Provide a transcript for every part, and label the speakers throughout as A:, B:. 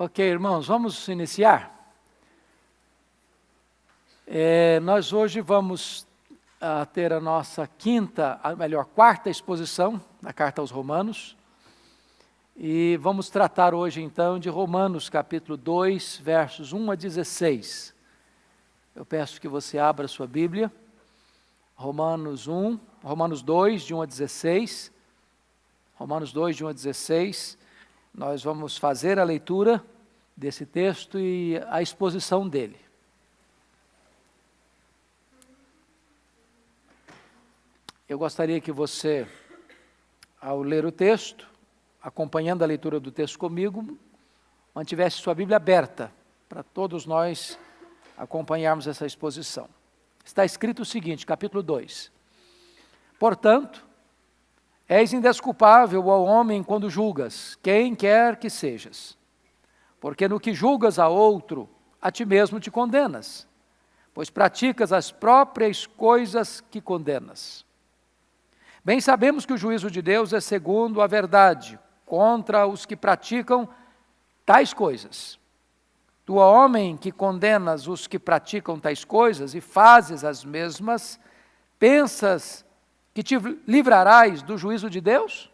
A: Ok, irmãos, vamos iniciar. É, nós hoje vamos a, ah, ter a nossa quinta, a melhor, quarta exposição da carta aos Romanos. E vamos tratar hoje então de Romanos capítulo 2, versos 1 a 16. Eu peço que você abra a sua Bíblia. Romanos 1, Romanos 2, de 1 a 16. Romanos 2, de 1 a 16. Nós vamos fazer a leitura desse texto e a exposição dele. Eu gostaria que você, ao ler o texto, acompanhando a leitura do texto comigo, mantivesse sua Bíblia aberta para todos nós acompanharmos essa exposição. Está escrito o seguinte, capítulo 2: Portanto, És indesculpável ao homem quando julgas, quem quer que sejas. Porque no que julgas a outro, a ti mesmo te condenas, pois praticas as próprias coisas que condenas. Bem sabemos que o juízo de Deus é segundo a verdade, contra os que praticam tais coisas. Tu, homem, que condenas os que praticam tais coisas e fazes as mesmas, pensas que te livrarás do juízo de Deus?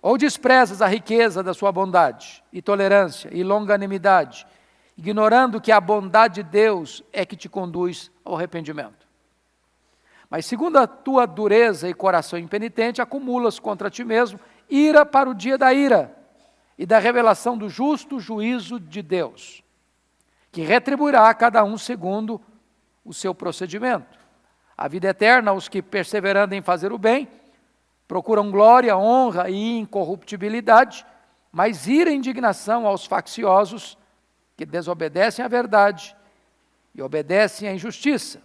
A: Ou desprezas a riqueza da sua bondade e tolerância e longanimidade, ignorando que a bondade de Deus é que te conduz ao arrependimento? Mas segundo a tua dureza e coração impenitente, acumulas contra ti mesmo ira para o dia da ira e da revelação do justo juízo de Deus, que retribuirá a cada um segundo o seu procedimento a vida eterna aos que, perseverando em fazer o bem, procuram glória, honra e incorruptibilidade, mas ira e indignação aos facciosos que desobedecem à verdade e obedecem à injustiça.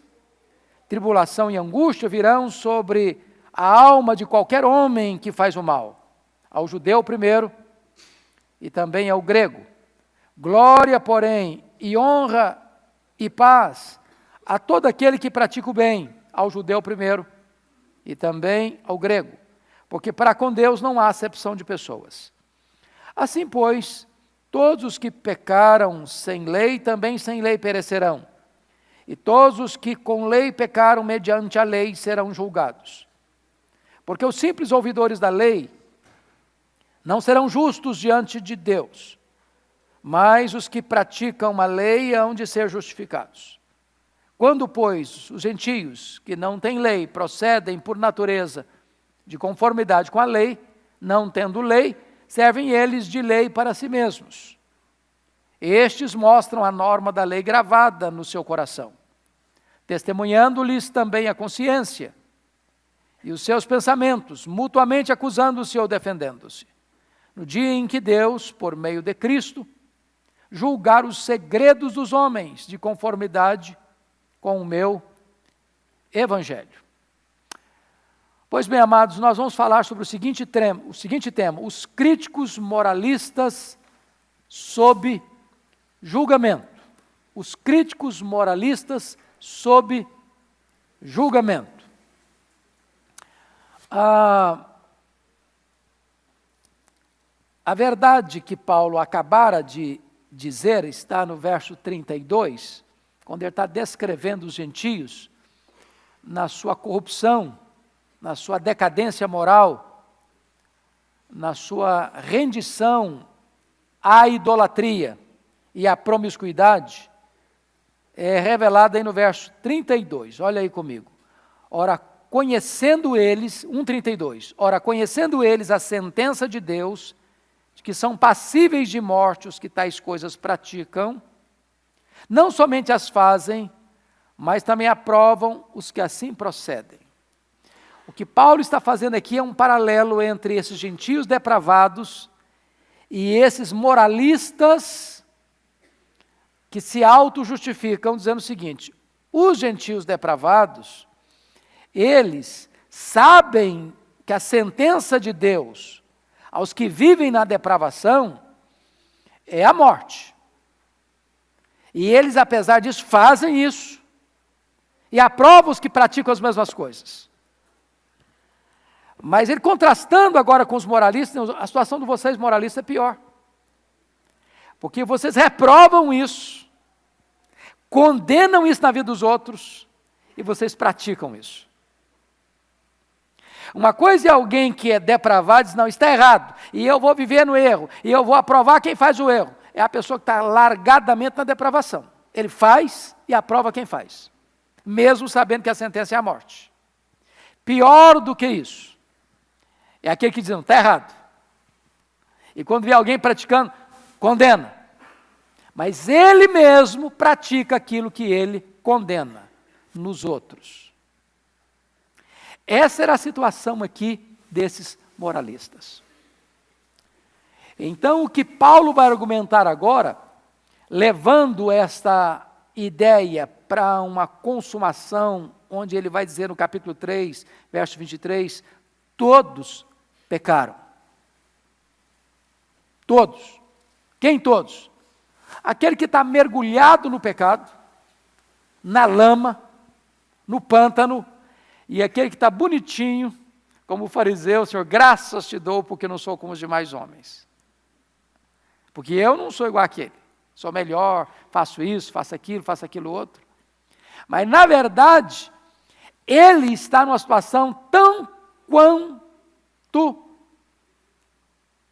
A: Tribulação e angústia virão sobre a alma de qualquer homem que faz o mal, ao judeu primeiro e também ao grego. Glória, porém, e honra e paz a todo aquele que pratica o bem ao judeu primeiro e também ao grego, porque para com Deus não há acepção de pessoas. Assim, pois, todos os que pecaram sem lei também sem lei perecerão, e todos os que com lei pecaram mediante a lei serão julgados. Porque os simples ouvidores da lei não serão justos diante de Deus, mas os que praticam a lei hão de ser justificados. Quando, pois, os gentios que não têm lei procedem por natureza de conformidade com a lei, não tendo lei, servem eles de lei para si mesmos. Estes mostram a norma da lei gravada no seu coração, testemunhando-lhes também a consciência e os seus pensamentos, mutuamente acusando-se ou defendendo-se. No dia em que Deus, por meio de Cristo, julgar os segredos dos homens de conformidade com o meu evangelho. Pois bem, amados, nós vamos falar sobre o seguinte tema, o seguinte tema: os críticos moralistas sob julgamento. Os críticos moralistas sob julgamento. Ah, a verdade que Paulo acabara de dizer está no verso 32 quando ele está descrevendo os gentios na sua corrupção, na sua decadência moral, na sua rendição à idolatria e à promiscuidade, é revelada aí no verso 32. Olha aí comigo. Ora, conhecendo eles, 1,32. Ora, conhecendo eles a sentença de Deus, de que são passíveis de morte os que tais coisas praticam, não somente as fazem, mas também aprovam os que assim procedem. O que Paulo está fazendo aqui é um paralelo entre esses gentios depravados e esses moralistas que se auto-justificam, dizendo o seguinte: os gentios depravados, eles sabem que a sentença de Deus aos que vivem na depravação é a morte. E eles, apesar disso, fazem isso. E aprovam os que praticam as mesmas coisas. Mas ele contrastando agora com os moralistas, a situação de vocês moralistas é pior. Porque vocês reprovam isso, condenam isso na vida dos outros e vocês praticam isso. Uma coisa é alguém que é depravado e diz: não, está errado, e eu vou viver no erro, e eu vou aprovar quem faz o erro. É a pessoa que está largadamente na depravação. Ele faz e aprova quem faz, mesmo sabendo que a sentença é a morte. Pior do que isso, é aquele que diz: não, está errado. E quando vê alguém praticando, condena. Mas ele mesmo pratica aquilo que ele condena nos outros. Essa era a situação aqui desses moralistas. Então, o que Paulo vai argumentar agora, levando esta ideia para uma consumação, onde ele vai dizer no capítulo 3, verso 23, todos pecaram. Todos. Quem todos? Aquele que está mergulhado no pecado, na lama, no pântano, e aquele que está bonitinho, como o fariseu, Senhor, graças te dou porque não sou como os demais homens. Porque eu não sou igual aquele. Sou melhor, faço isso, faço aquilo, faço aquilo outro. Mas, na verdade, ele está numa situação tão quanto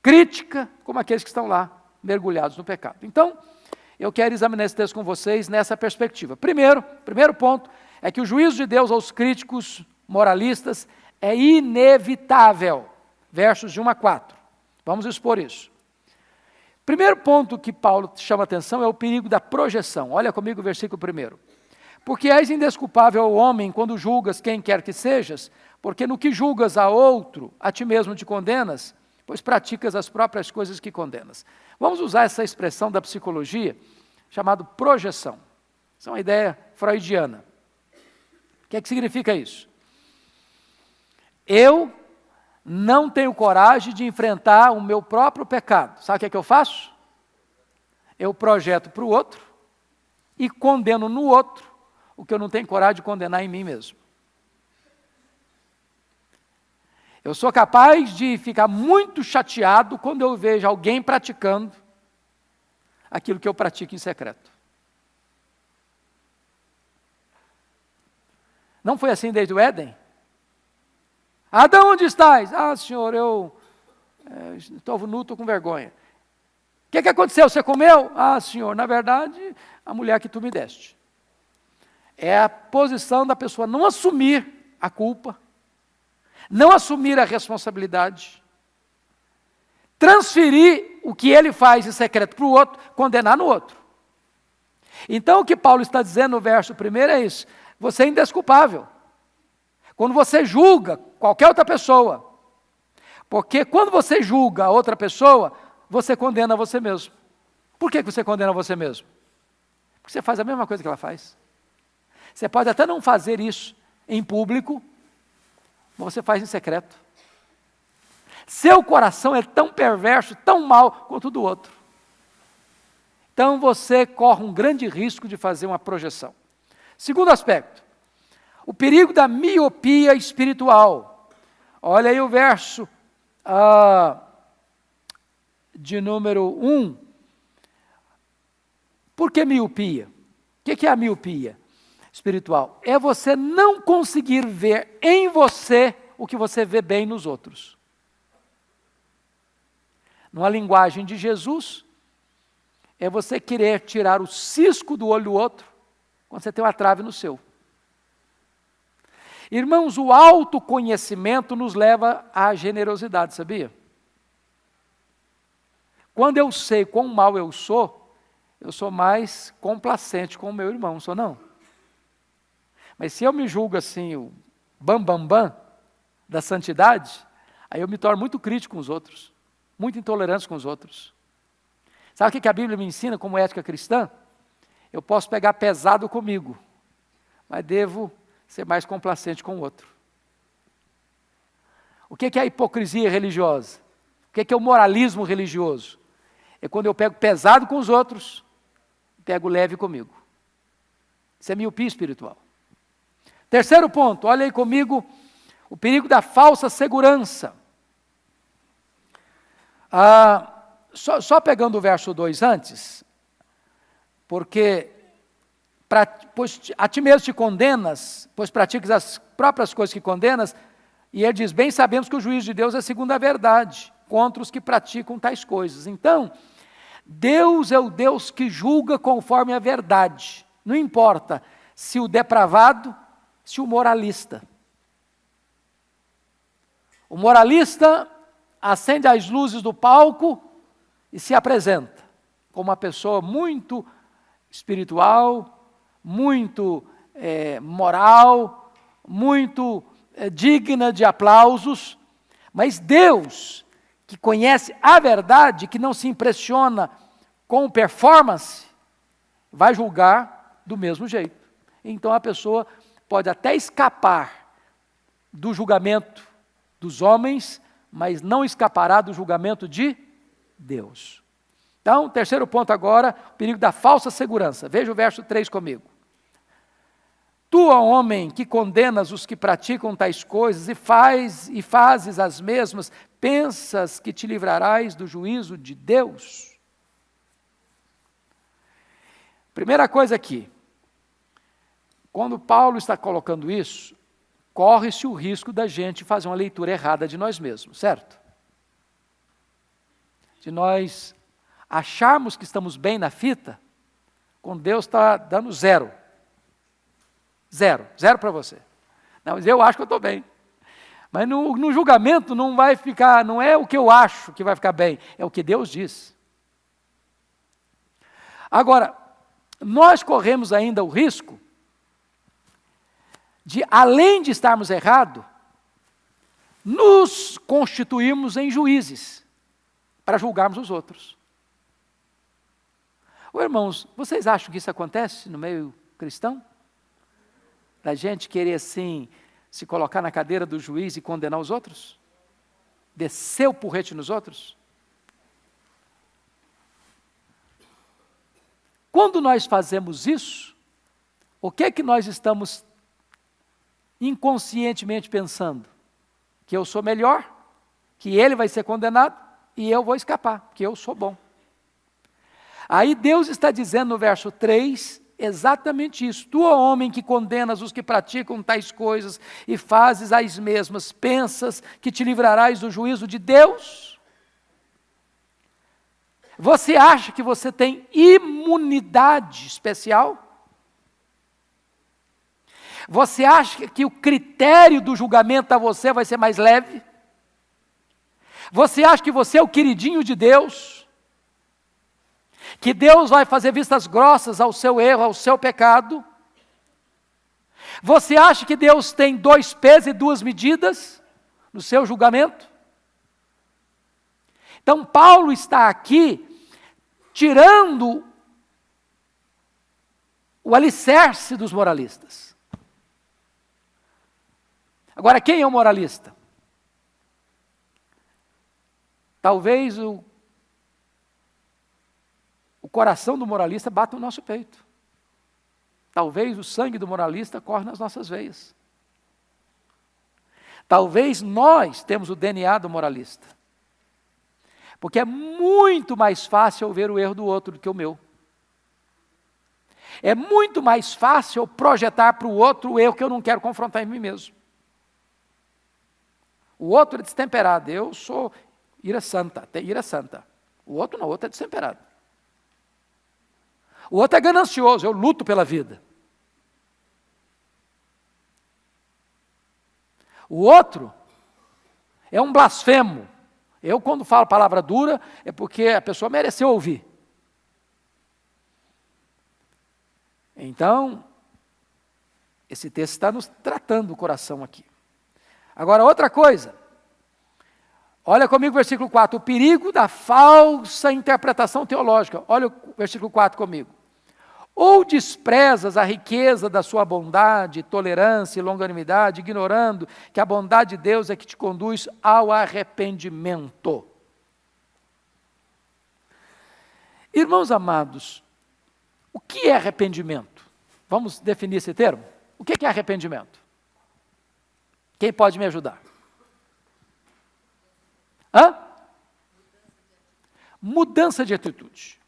A: crítica como aqueles que estão lá mergulhados no pecado. Então, eu quero examinar esse texto com vocês nessa perspectiva. Primeiro, primeiro ponto é que o juízo de Deus aos críticos moralistas é inevitável. Versos de 1 a 4. Vamos expor isso. Primeiro ponto que Paulo chama atenção é o perigo da projeção. Olha comigo o versículo primeiro. Porque és indesculpável, homem, quando julgas quem quer que sejas, porque no que julgas a outro, a ti mesmo te condenas, pois praticas as próprias coisas que condenas. Vamos usar essa expressão da psicologia chamada projeção. Isso é uma ideia freudiana. O que, é que significa isso? Eu não tenho coragem de enfrentar o meu próprio pecado. Sabe o que, é que eu faço? Eu projeto para o outro e condeno no outro o que eu não tenho coragem de condenar em mim mesmo. Eu sou capaz de ficar muito chateado quando eu vejo alguém praticando aquilo que eu pratico em secreto. Não foi assim desde o Éden? Adão, onde estás? Ah, senhor, eu é, estou nu, estou com vergonha. O que, que aconteceu? Você comeu? Ah, senhor, na verdade, a mulher que tu me deste. É a posição da pessoa não assumir a culpa, não assumir a responsabilidade, transferir o que ele faz em secreto para o outro, condenar no outro. Então o que Paulo está dizendo no verso primeiro é isso: você é indesculpável. Quando você julga qualquer outra pessoa, porque quando você julga a outra pessoa, você condena você mesmo. Por que você condena você mesmo? Porque você faz a mesma coisa que ela faz. Você pode até não fazer isso em público, mas você faz em secreto. Seu coração é tão perverso, tão mau quanto o do outro. Então você corre um grande risco de fazer uma projeção. Segundo aspecto, o perigo da miopia espiritual. Olha aí o verso ah, de número 1. Por que miopia? O que é a miopia? espiritual é você não conseguir ver em você o que você vê bem nos outros. Numa linguagem de Jesus, é você querer tirar o cisco do olho do outro quando você tem uma trave no seu. Irmãos, o autoconhecimento nos leva à generosidade, sabia? Quando eu sei quão mal eu sou, eu sou mais complacente com o meu irmão, sou não? Mas se eu me julgo assim, o bam, bam, bam da santidade, aí eu me torno muito crítico com os outros, muito intolerante com os outros. Sabe o que a Bíblia me ensina como ética cristã? Eu posso pegar pesado comigo, mas devo ser mais complacente com o outro. O que é a hipocrisia religiosa? O que é o moralismo religioso? É quando eu pego pesado com os outros, pego leve comigo. Isso é miopia espiritual. Terceiro ponto, olha aí comigo o perigo da falsa segurança. Ah, só, só pegando o verso 2 antes, porque pra, pois a ti mesmo te condenas, pois praticas as próprias coisas que condenas, e ele diz: Bem sabemos que o juízo de Deus é segundo a verdade, contra os que praticam tais coisas. Então, Deus é o Deus que julga conforme a verdade. Não importa se o depravado, se o moralista. O moralista acende as luzes do palco e se apresenta como uma pessoa muito espiritual, muito é, moral, muito é, digna de aplausos, mas Deus, que conhece a verdade, que não se impressiona com performance, vai julgar do mesmo jeito. Então a pessoa pode até escapar do julgamento dos homens, mas não escapará do julgamento de Deus. Então, terceiro ponto agora, o perigo da falsa segurança. Veja o verso 3 comigo. Tu, homem, que condenas os que praticam tais coisas e faz e fazes as mesmas, pensas que te livrarás do juízo de Deus? Primeira coisa aqui, quando Paulo está colocando isso, corre-se o risco da gente fazer uma leitura errada de nós mesmos, certo? De nós acharmos que estamos bem na fita, quando Deus está dando zero. Zero, zero para você. Não, mas eu acho que eu estou bem. Mas no, no, julgamento não vai ficar, não é o que eu acho que vai ficar bem, é o que Deus diz. Agora, nós corremos ainda o risco de, além de estarmos errados, nos constituirmos em juízes para julgarmos os outros. Ô, irmãos, vocês acham que isso acontece no meio cristão? Da gente querer assim se colocar na cadeira do juiz e condenar os outros? Descer o porrete nos outros? Quando nós fazemos isso, o que é que nós estamos inconscientemente pensando? Que eu sou melhor, que ele vai ser condenado e eu vou escapar, porque eu sou bom. Aí Deus está dizendo no verso 3 exatamente isso. Tu, ó homem, que condenas os que praticam tais coisas e fazes as mesmas, pensas que te livrarás do juízo de Deus? Você acha que você tem imunidade especial? Você acha que o critério do julgamento a você vai ser mais leve? Você acha que você é o queridinho de Deus? Que Deus vai fazer vistas grossas ao seu erro, ao seu pecado? Você acha que Deus tem dois pesos e duas medidas no seu julgamento? Então, Paulo está aqui tirando o alicerce dos moralistas. Agora, quem é o moralista? Talvez o o coração do moralista bate no nosso peito. Talvez o sangue do moralista corra nas nossas veias. Talvez nós temos o DNA do moralista. Porque é muito mais fácil eu ver o erro do outro do que o meu. É muito mais fácil eu projetar para o outro o erro que eu não quero confrontar em mim mesmo. O outro é destemperado, eu sou ira santa, tem ira santa. O outro não, o outro é destemperado. O outro é ganancioso, eu luto pela vida. O outro é um blasfemo. Eu, quando falo palavra dura, é porque a pessoa mereceu ouvir. Então, esse texto está nos tratando o coração aqui. Agora, outra coisa. Olha comigo o versículo 4. O perigo da falsa interpretação teológica. Olha o versículo 4 comigo. Ou desprezas a riqueza da sua bondade, tolerância e longanimidade, ignorando que a bondade de Deus é que te conduz ao arrependimento. Irmãos amados, o que é arrependimento? Vamos definir esse termo? O que é arrependimento? Quem pode me ajudar? Hã? Mudança de atitude.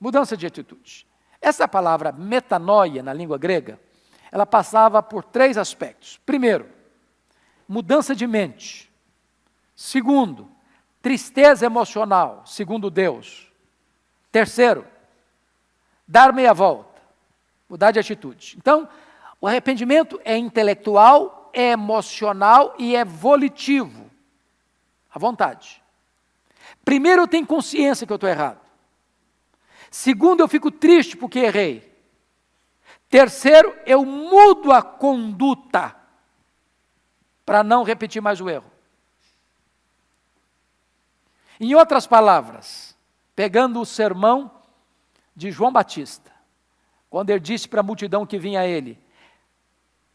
A: Mudança de atitude. Essa palavra metanoia na língua grega, ela passava por três aspectos. Primeiro, mudança de mente. Segundo, tristeza emocional, segundo Deus. Terceiro, dar meia volta, mudar de atitude. Então, o arrependimento é intelectual, é emocional e é volitivo, à vontade. Primeiro, eu tenho consciência que eu estou errado. Segundo, eu fico triste porque errei. Terceiro, eu mudo a conduta para não repetir mais o erro. Em outras palavras, pegando o sermão de João Batista, quando ele disse para a multidão que vinha a ele: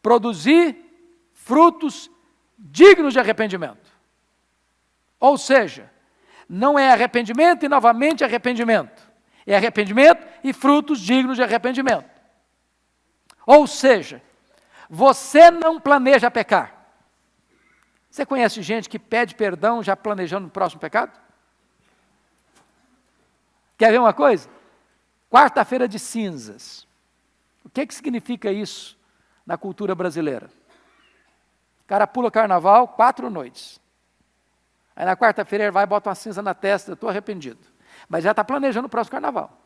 A: produzir frutos dignos de arrependimento. Ou seja, não é arrependimento e novamente arrependimento. É arrependimento e frutos dignos de arrependimento. Ou seja, você não planeja pecar. Você conhece gente que pede perdão já planejando o próximo pecado? Quer ver uma coisa? Quarta-feira de cinzas. O que, que significa isso na cultura brasileira? O cara pula carnaval quatro noites. Aí na quarta-feira ele vai e bota uma cinza na testa, estou arrependido. Mas já está planejando o próximo carnaval.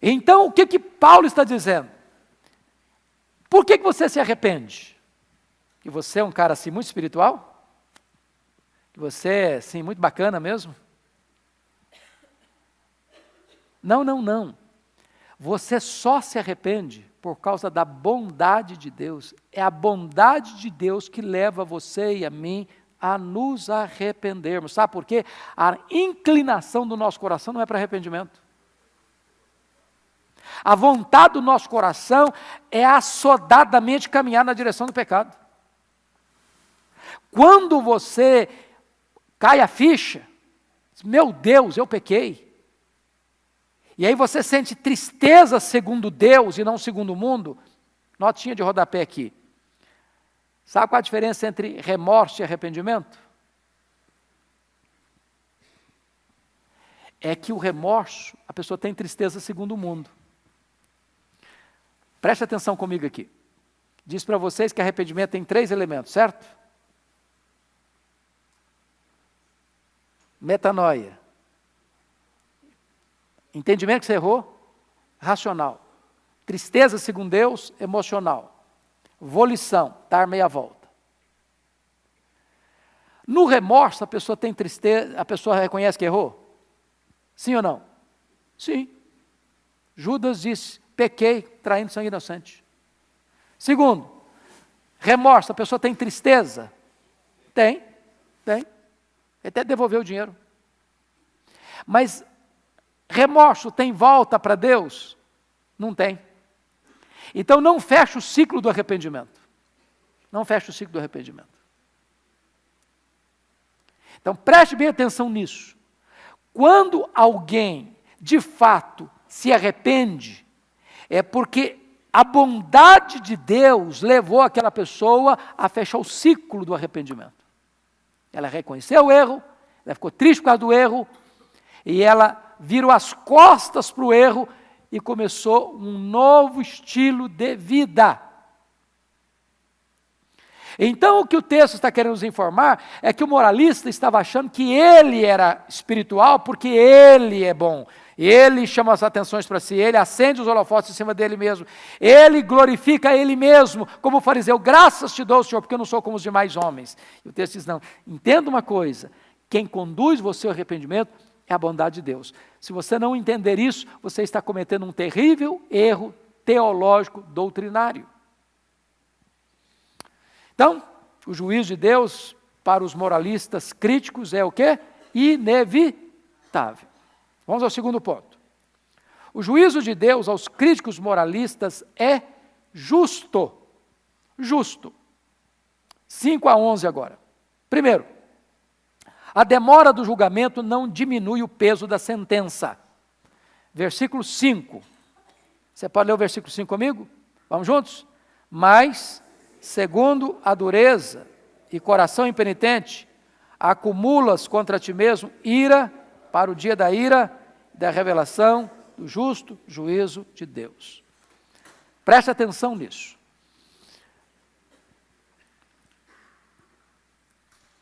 A: Então, o que, que Paulo está dizendo? Por que, que você se arrepende? Que você é um cara assim muito espiritual? Que você é assim muito bacana mesmo? Não, não, não. Você só se arrepende por causa da bondade de Deus. É a bondade de Deus que leva você e a mim a nos arrependermos. Sabe por quê? A inclinação do nosso coração não é para arrependimento. A vontade do nosso coração é assodadamente caminhar na direção do pecado. Quando você cai a ficha, meu Deus, eu pequei. E aí você sente tristeza segundo Deus e não segundo o mundo. Notinha de rodapé aqui. Sabe qual a diferença entre remorso e arrependimento? É que o remorso, a pessoa tem tristeza segundo o mundo. Preste atenção comigo aqui. Diz para vocês que arrependimento tem três elementos, certo? Metanoia. Entendimento que você errou, racional. Tristeza, segundo Deus, emocional. Volição, dar meia volta. No remorso, a pessoa tem tristeza, a pessoa reconhece que errou? Sim ou não? Sim. Judas disse: pequei traindo sangue inocente. Segundo, remorso, a pessoa tem tristeza? Tem, tem. Até devolveu o dinheiro. Mas remorso tem volta para Deus? Não tem. Então não fecha o ciclo do arrependimento. Não fecha o ciclo do arrependimento. Então preste bem atenção nisso. Quando alguém de fato se arrepende, é porque a bondade de Deus levou aquela pessoa a fechar o ciclo do arrependimento. Ela reconheceu o erro, ela ficou triste por causa do erro, e ela virou as costas para o erro e começou um novo estilo de vida. Então, o que o texto está querendo nos informar é que o moralista estava achando que ele era espiritual porque ele é bom, ele chama as atenções para si, ele acende os holofotes em cima dele mesmo, ele glorifica ele mesmo, como o fariseu, graças te dou, Senhor, porque eu não sou como os demais homens. E o texto diz: não, entenda uma coisa, quem conduz você ao arrependimento é a bondade de Deus. Se você não entender isso, você está cometendo um terrível erro teológico doutrinário. Então, o juízo de Deus para os moralistas críticos é o que? Inevitável. Vamos ao segundo ponto. O juízo de Deus aos críticos moralistas é justo. Justo. 5 a 11 agora. Primeiro, a demora do julgamento não diminui o peso da sentença. Versículo 5. Você pode ler o versículo 5 comigo? Vamos juntos? Mas, segundo a dureza e coração impenitente, acumulas contra ti mesmo ira para o dia da ira, da revelação do justo juízo de Deus. Preste atenção nisso.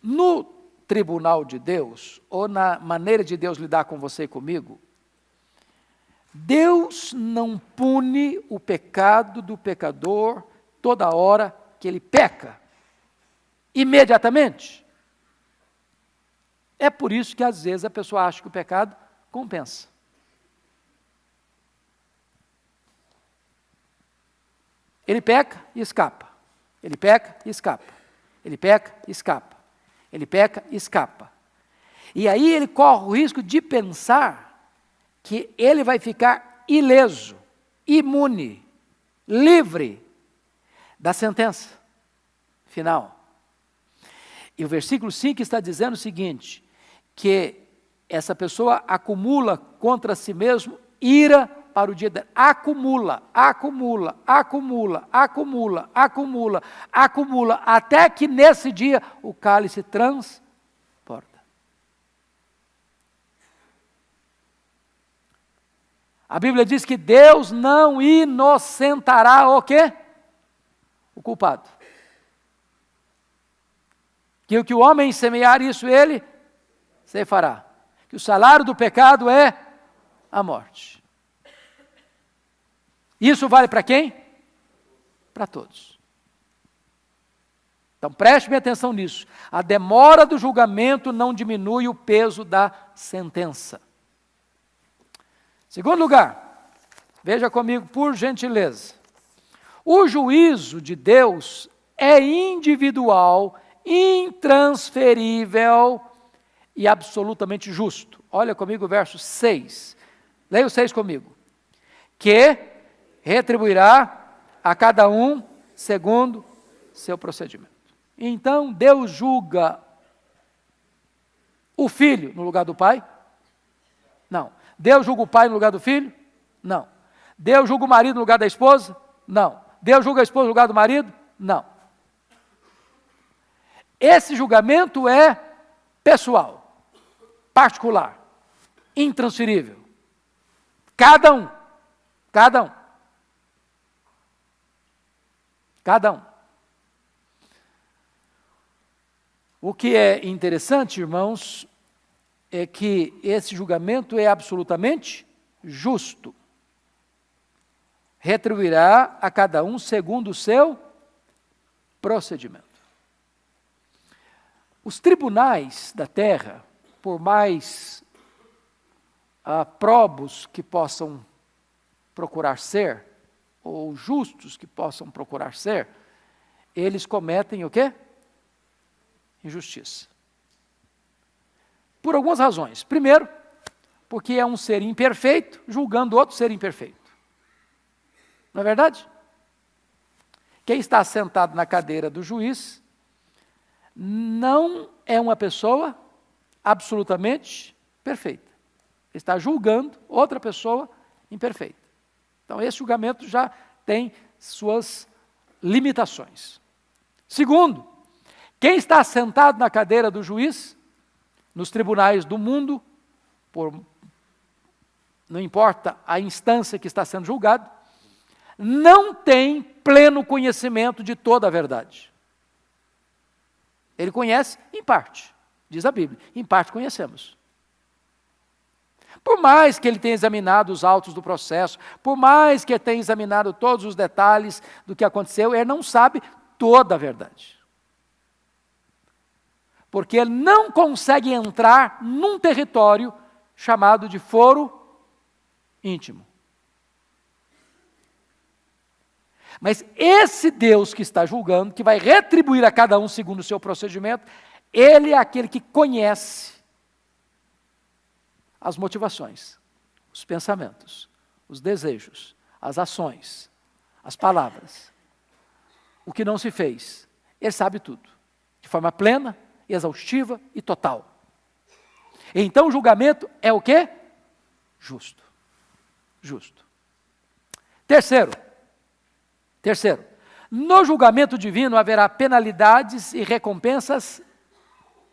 A: No tribunal de Deus, ou na maneira de Deus lidar com você e comigo, Deus não pune o pecado do pecador toda hora que ele peca, imediatamente. É por isso que às vezes a pessoa acha que o pecado compensa. Ele peca e escapa. Ele peca e escapa. Ele peca e escapa. Ele peca e escapa. E aí ele corre o risco de pensar que ele vai ficar ileso, imune, livre da sentença final. E o versículo 5 está dizendo o seguinte: que essa pessoa acumula contra si mesmo ira para o dia dela. Acumula, acumula, acumula, acumula, acumula, acumula, até que nesse dia o cálice transporta. A Bíblia diz que Deus não inocentará o quê? O culpado. Que o que o homem semear, isso ele se fará. Que o salário do pecado é a morte. Isso vale para quem? Para todos. Então preste atenção nisso. A demora do julgamento não diminui o peso da sentença. Segundo lugar, veja comigo, por gentileza. O juízo de Deus é individual, intransferível e absolutamente justo. Olha comigo o verso 6. Leia o 6 comigo. Que retribuirá a cada um segundo seu procedimento. Então Deus julga o filho no lugar do pai? Não. Deus julga o pai no lugar do filho? Não. Deus julga o marido no lugar da esposa? Não. Deus julga a esposa no lugar do marido? Não. Esse julgamento é pessoal, particular, intransferível. Cada um, cada um. Cada um. O que é interessante, irmãos, é que esse julgamento é absolutamente justo. Retribuirá a cada um segundo o seu procedimento. Os tribunais da terra, por mais ah, probos que possam procurar ser, ou justos que possam procurar ser, eles cometem o quê? Injustiça. Por algumas razões. Primeiro, porque é um ser imperfeito julgando outro ser imperfeito. Não é verdade? Quem está sentado na cadeira do juiz não é uma pessoa absolutamente perfeita. Está julgando outra pessoa imperfeita. Então, esse julgamento já tem suas limitações. Segundo, quem está sentado na cadeira do juiz, nos tribunais do mundo, por, não importa a instância que está sendo julgado, não tem pleno conhecimento de toda a verdade. Ele conhece em parte, diz a Bíblia, em parte conhecemos. Por mais que ele tenha examinado os autos do processo, por mais que ele tenha examinado todos os detalhes do que aconteceu, ele não sabe toda a verdade. Porque ele não consegue entrar num território chamado de foro íntimo. Mas esse Deus que está julgando, que vai retribuir a cada um segundo o seu procedimento, ele é aquele que conhece as motivações, os pensamentos, os desejos, as ações, as palavras, o que não se fez. Ele sabe tudo, de forma plena, exaustiva e total. Então o julgamento é o quê? Justo. Justo. Terceiro, terceiro, No julgamento divino haverá penalidades e recompensas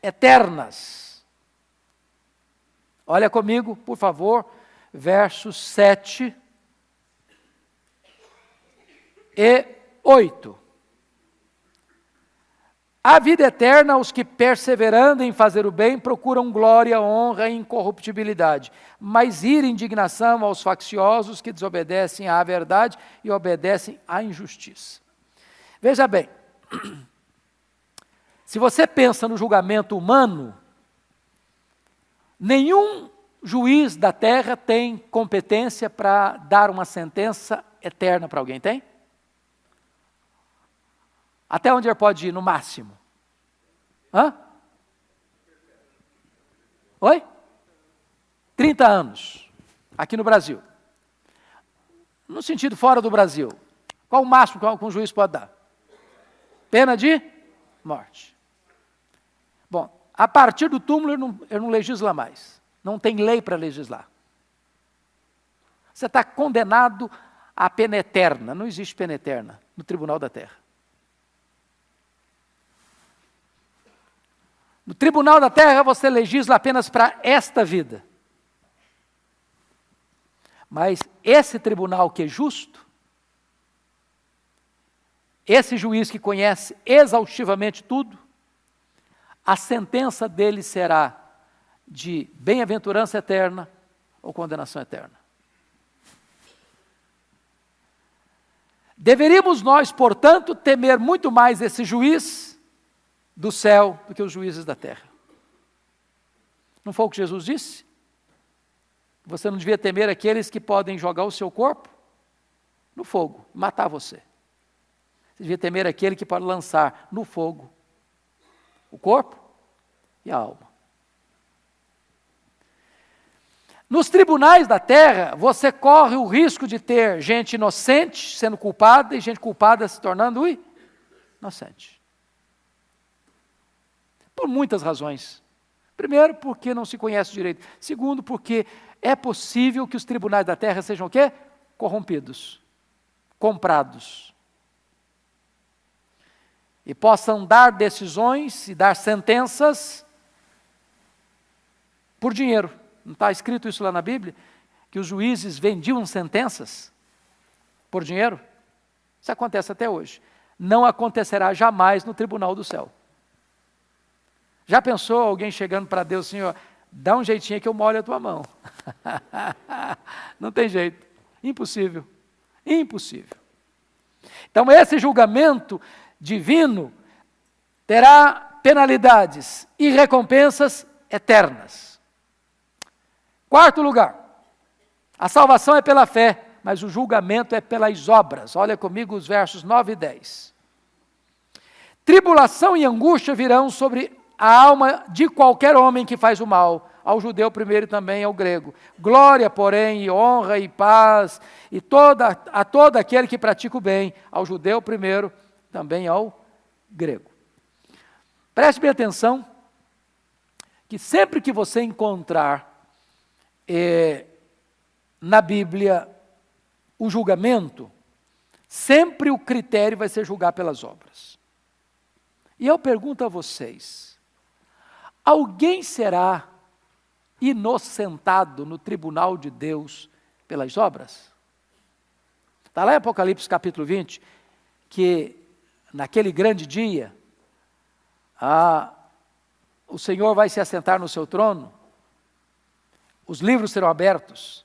A: eternas. Olha comigo, por favor, versos 7 e 8. A vida eterna aos que, perseverando em fazer o bem, procuram glória, honra e incorruptibilidade, mas ira e indignação aos facciosos que desobedecem à verdade e obedecem à injustiça. Veja bem, se você pensa no julgamento humano, nenhum juiz da terra tem competência para dar uma sentença eterna para alguém, tem? Até onde ele pode ir, no máximo? Hã? Oi? 30 anos, aqui no Brasil. No sentido fora do Brasil, qual o máximo que um juiz pode dar? Pena de morte. A partir do túmulo ele não, ele não legisla mais. Não tem lei para legislar. Você está condenado à pena eterna. Não existe pena eterna no tribunal da terra. No tribunal da terra você legisla apenas para esta vida. Mas esse tribunal que é justo, esse juiz que conhece exaustivamente tudo, a sentença dele será de bem-aventurança eterna ou condenação eterna. Deveríamos nós, portanto, temer muito mais esse juiz do céu do que os juízes da terra. Não foi o que Jesus disse? Você não devia temer aqueles que podem jogar o seu corpo no fogo, matar você. Você devia temer aquele que pode lançar no fogo o corpo e a alma. Nos tribunais da terra, você corre o risco de ter gente inocente sendo culpada e gente culpada se tornando inocente. Por muitas razões. Primeiro, porque não se conhece direito. Segundo, porque é possível que os tribunais da terra sejam o quê? Corrompidos, comprados. E possam dar decisões e dar sentenças por dinheiro. Não está escrito isso lá na Bíblia? Que os juízes vendiam sentenças por dinheiro? Isso acontece até hoje. Não acontecerá jamais no tribunal do céu. Já pensou alguém chegando para Deus assim, ó, dá um jeitinho que eu molho a tua mão. Não tem jeito. Impossível. Impossível. Então, esse julgamento divino terá penalidades e recompensas eternas. Quarto lugar, a salvação é pela fé, mas o julgamento é pelas obras. Olha comigo os versos 9 e 10. Tribulação e angústia virão sobre a alma de qualquer homem que faz o mal, ao judeu primeiro e também ao grego. Glória, porém, e honra e paz e toda, a todo aquele que pratica o bem, ao judeu primeiro, também ao grego. Preste bem atenção que sempre que você encontrar eh, na Bíblia o julgamento, sempre o critério vai ser julgar pelas obras. E eu pergunto a vocês, Alguém será inocentado no tribunal de Deus pelas obras? Está lá em Apocalipse capítulo 20, que naquele grande dia, a, o Senhor vai se assentar no seu trono, os livros serão abertos,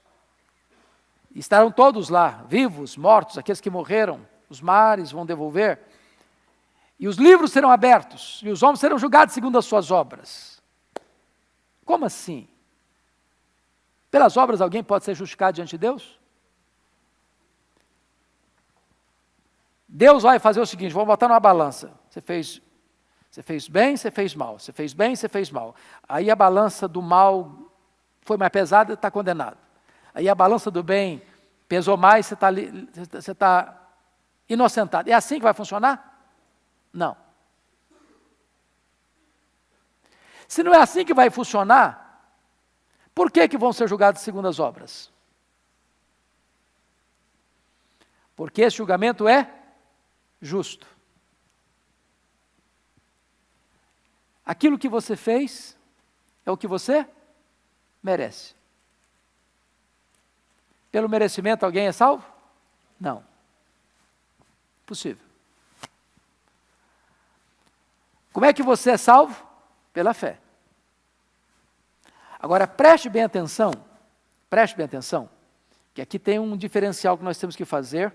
A: estarão todos lá, vivos, mortos, aqueles que morreram, os mares vão devolver, e os livros serão abertos, e os homens serão julgados segundo as suas obras. Como assim? Pelas obras alguém pode ser justificado diante de Deus? Deus vai fazer o seguinte: vamos botar numa balança. Você fez, você fez bem, você fez mal. Você fez bem, você fez mal. Aí a balança do mal foi mais pesada, está condenado. Aí a balança do bem pesou mais, você está você tá inocentado. É assim que vai funcionar? Não. Se não é assim que vai funcionar, por que, que vão ser julgados segundo as obras? Porque esse julgamento é justo. Aquilo que você fez é o que você merece. Pelo merecimento alguém é salvo? Não. Possível. Como é que você é salvo? Pela fé. Agora preste bem atenção, preste bem atenção, que aqui tem um diferencial que nós temos que fazer.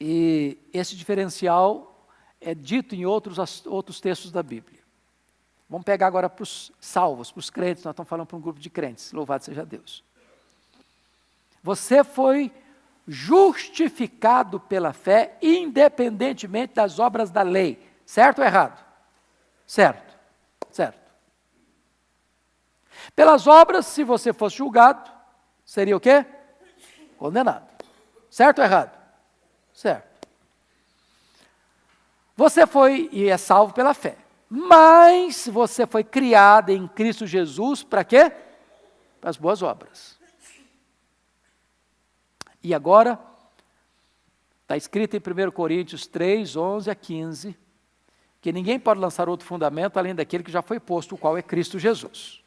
A: E esse diferencial é dito em outros, outros textos da Bíblia. Vamos pegar agora para os salvos, para os crentes, nós estamos falando para um grupo de crentes, louvado seja Deus. Você foi justificado pela fé, independentemente das obras da lei. Certo ou errado? Certo, certo. Pelas obras, se você fosse julgado, seria o quê? Condenado. Certo ou errado? Certo. Você foi e é salvo pela fé. Mas você foi criado em Cristo Jesus para quê? Para as boas obras. E agora, está escrito em 1 Coríntios 3, 11 a 15, que ninguém pode lançar outro fundamento além daquele que já foi posto, o qual é Cristo Jesus.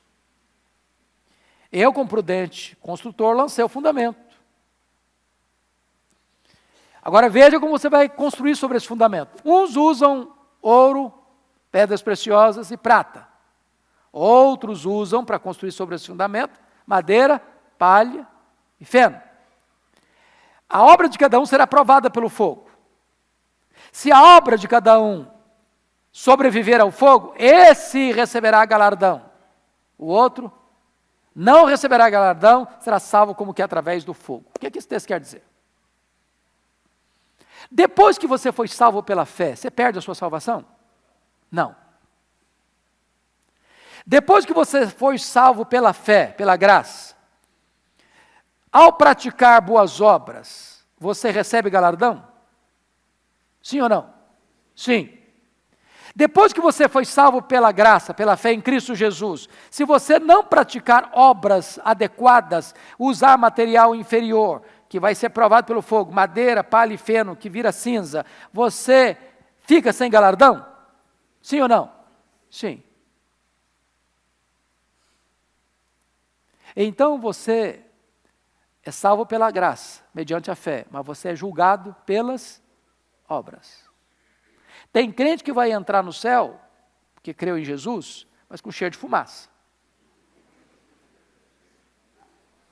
A: Eu, como prudente construtor, lancei o fundamento. Agora veja como você vai construir sobre esse fundamento. Uns usam ouro, pedras preciosas e prata. Outros usam, para construir sobre esse fundamento, madeira, palha e feno. A obra de cada um será provada pelo fogo. Se a obra de cada um sobreviver ao fogo, esse receberá galardão. O outro não receberá galardão, será salvo como que através do fogo. O que, é que esse texto quer dizer? Depois que você foi salvo pela fé, você perde a sua salvação? Não. Depois que você foi salvo pela fé, pela graça, ao praticar boas obras, você recebe galardão? Sim ou não? Sim. Depois que você foi salvo pela graça, pela fé em Cristo Jesus, se você não praticar obras adequadas, usar material inferior, que vai ser provado pelo fogo, madeira, palha e feno, que vira cinza, você fica sem galardão? Sim ou não? Sim. Então você é salvo pela graça, mediante a fé, mas você é julgado pelas obras. Tem crente que vai entrar no céu, porque creu em Jesus, mas com cheiro de fumaça.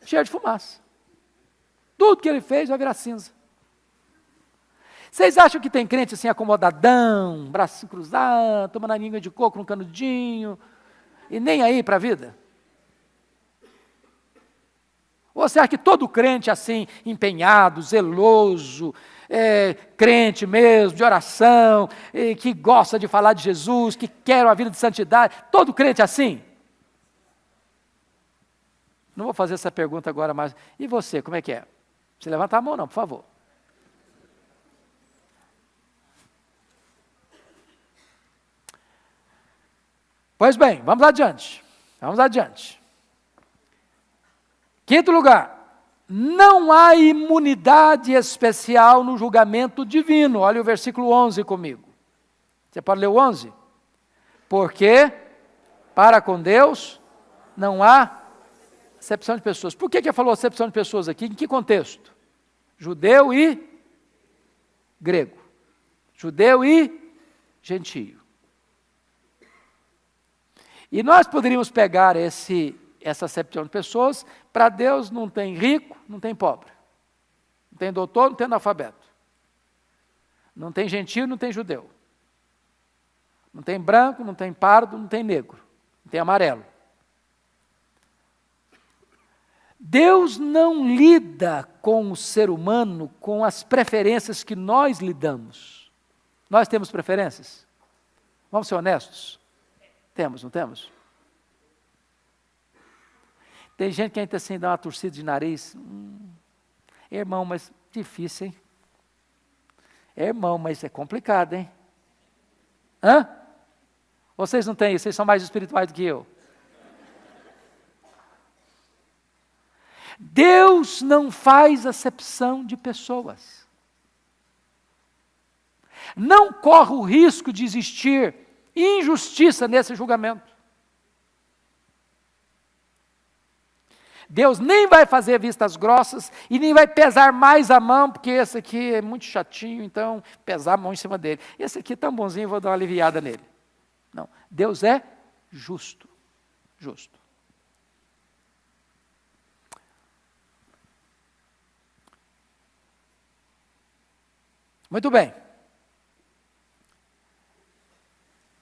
A: Cheiro de fumaça. Tudo que ele fez vai virar cinza. Vocês acham que tem crente assim acomodadão, braço cruzado, tomando a língua de coco no canudinho, e nem aí para a vida? Ou você acha que todo crente assim, empenhado, zeloso, é, crente mesmo, de oração, que gosta de falar de Jesus, que quer uma vida de santidade, todo crente assim? Não vou fazer essa pergunta agora mais. E você, como é que é? Você levanta a mão, não, por favor. Pois bem, vamos adiante. Vamos adiante. Quinto lugar não há imunidade especial no julgamento divino. Olha o versículo 11 comigo. Você pode ler o 11? Porque para com Deus não há acepção de pessoas. Por que, que falou acepção de pessoas aqui? Em que contexto? Judeu e grego. Judeu e gentio. E nós poderíamos pegar esse essa acepção de pessoas, para Deus não tem rico, não tem pobre. Não tem doutor, não tem analfabeto. Não tem gentil, não tem judeu. Não tem branco, não tem pardo, não tem negro. Não tem amarelo. Deus não lida com o ser humano com as preferências que nós lidamos. Nós temos preferências? Vamos ser honestos? Temos, não temos? Tem gente que ainda assim dá uma torcida de nariz. Hum, irmão, mas difícil, hein? irmão, mas é complicado, hein? Hã? Vocês não têm isso, vocês são mais espirituais do que eu. Deus não faz acepção de pessoas. não corre o risco de existir injustiça nesse julgamento. Deus nem vai fazer vistas grossas e nem vai pesar mais a mão, porque esse aqui é muito chatinho, então pesar a mão em cima dele. Esse aqui é tão bonzinho, vou dar uma aliviada nele. Não, Deus é justo. Justo. Muito bem.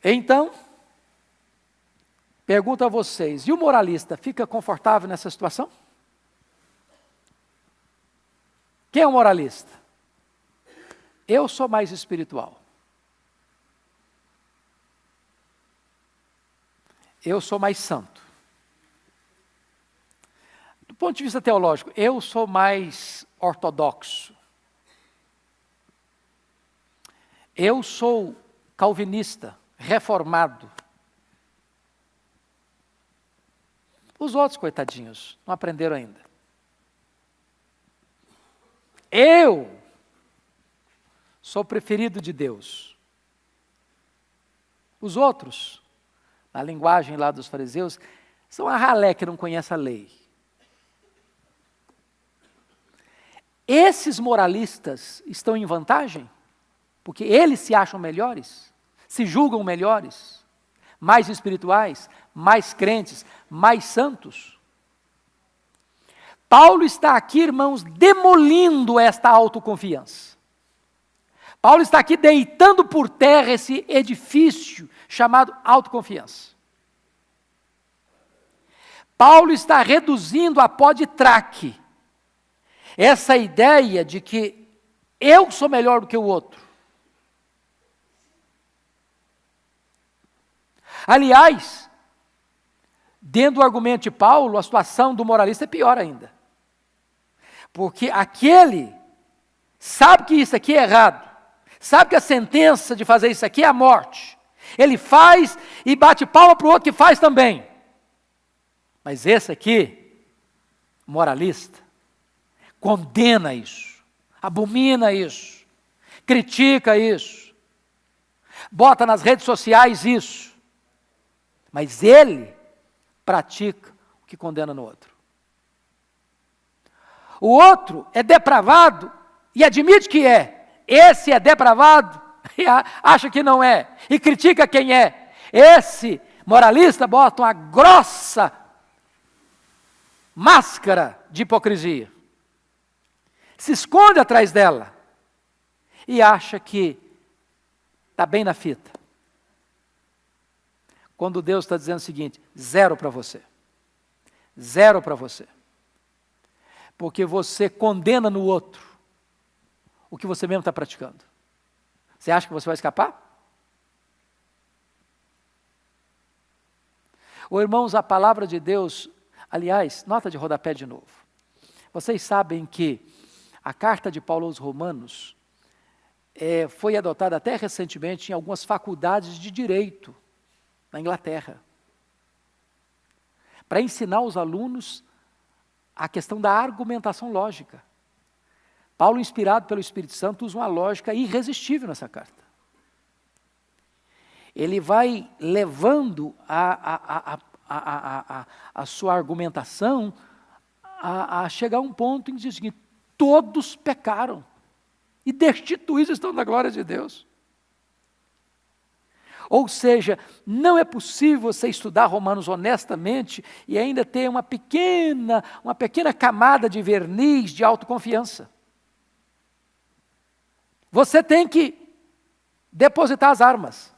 A: Então, pergunto a vocês: e o moralista fica confortável nessa situação? Quem é o moralista? Eu sou mais espiritual. Eu sou mais santo. Do ponto de vista teológico, eu sou mais ortodoxo. Eu sou calvinista, reformado. Os outros, coitadinhos, não aprenderam ainda. Eu sou preferido de Deus. Os outros, na linguagem lá dos fariseus, são a ralé que não conhece a lei. Esses moralistas estão em vantagem? Porque eles se acham melhores, se julgam melhores, mais espirituais, mais crentes, mais santos. Paulo está aqui, irmãos, demolindo esta autoconfiança. Paulo está aqui deitando por terra esse edifício chamado autoconfiança. Paulo está reduzindo a pó de traque essa ideia de que eu sou melhor do que o outro. Aliás, dentro do argumento de Paulo, a situação do moralista é pior ainda. Porque aquele sabe que isso aqui é errado, sabe que a sentença de fazer isso aqui é a morte. Ele faz e bate palma para o outro que faz também. Mas esse aqui, moralista, condena isso, abomina isso, critica isso, bota nas redes sociais isso mas ele pratica o que condena no outro. O outro é depravado e admite que é. Esse é depravado e acha que não é. E critica quem é. Esse moralista bota uma grossa máscara de hipocrisia. Se esconde atrás dela e acha que está bem na fita. Quando Deus está dizendo o seguinte: zero para você. Zero para você. Porque você condena no outro o que você mesmo está praticando. Você acha que você vai escapar? Ou irmãos, a palavra de Deus, aliás, nota de rodapé de novo. Vocês sabem que a carta de Paulo aos Romanos é, foi adotada até recentemente em algumas faculdades de direito na Inglaterra, para ensinar os alunos a questão da argumentação lógica. Paulo, inspirado pelo Espírito Santo, usa uma lógica irresistível nessa carta. Ele vai levando a, a, a, a sua argumentação a, chegar a um ponto em que diz seguinte: todos pecaram e destituídos estão da glória de Deus. Ou seja, não é possível você estudar Romanos honestamente e ainda ter uma pequena, uma pequena camada de verniz de autoconfiança. Você tem que depositar as armas.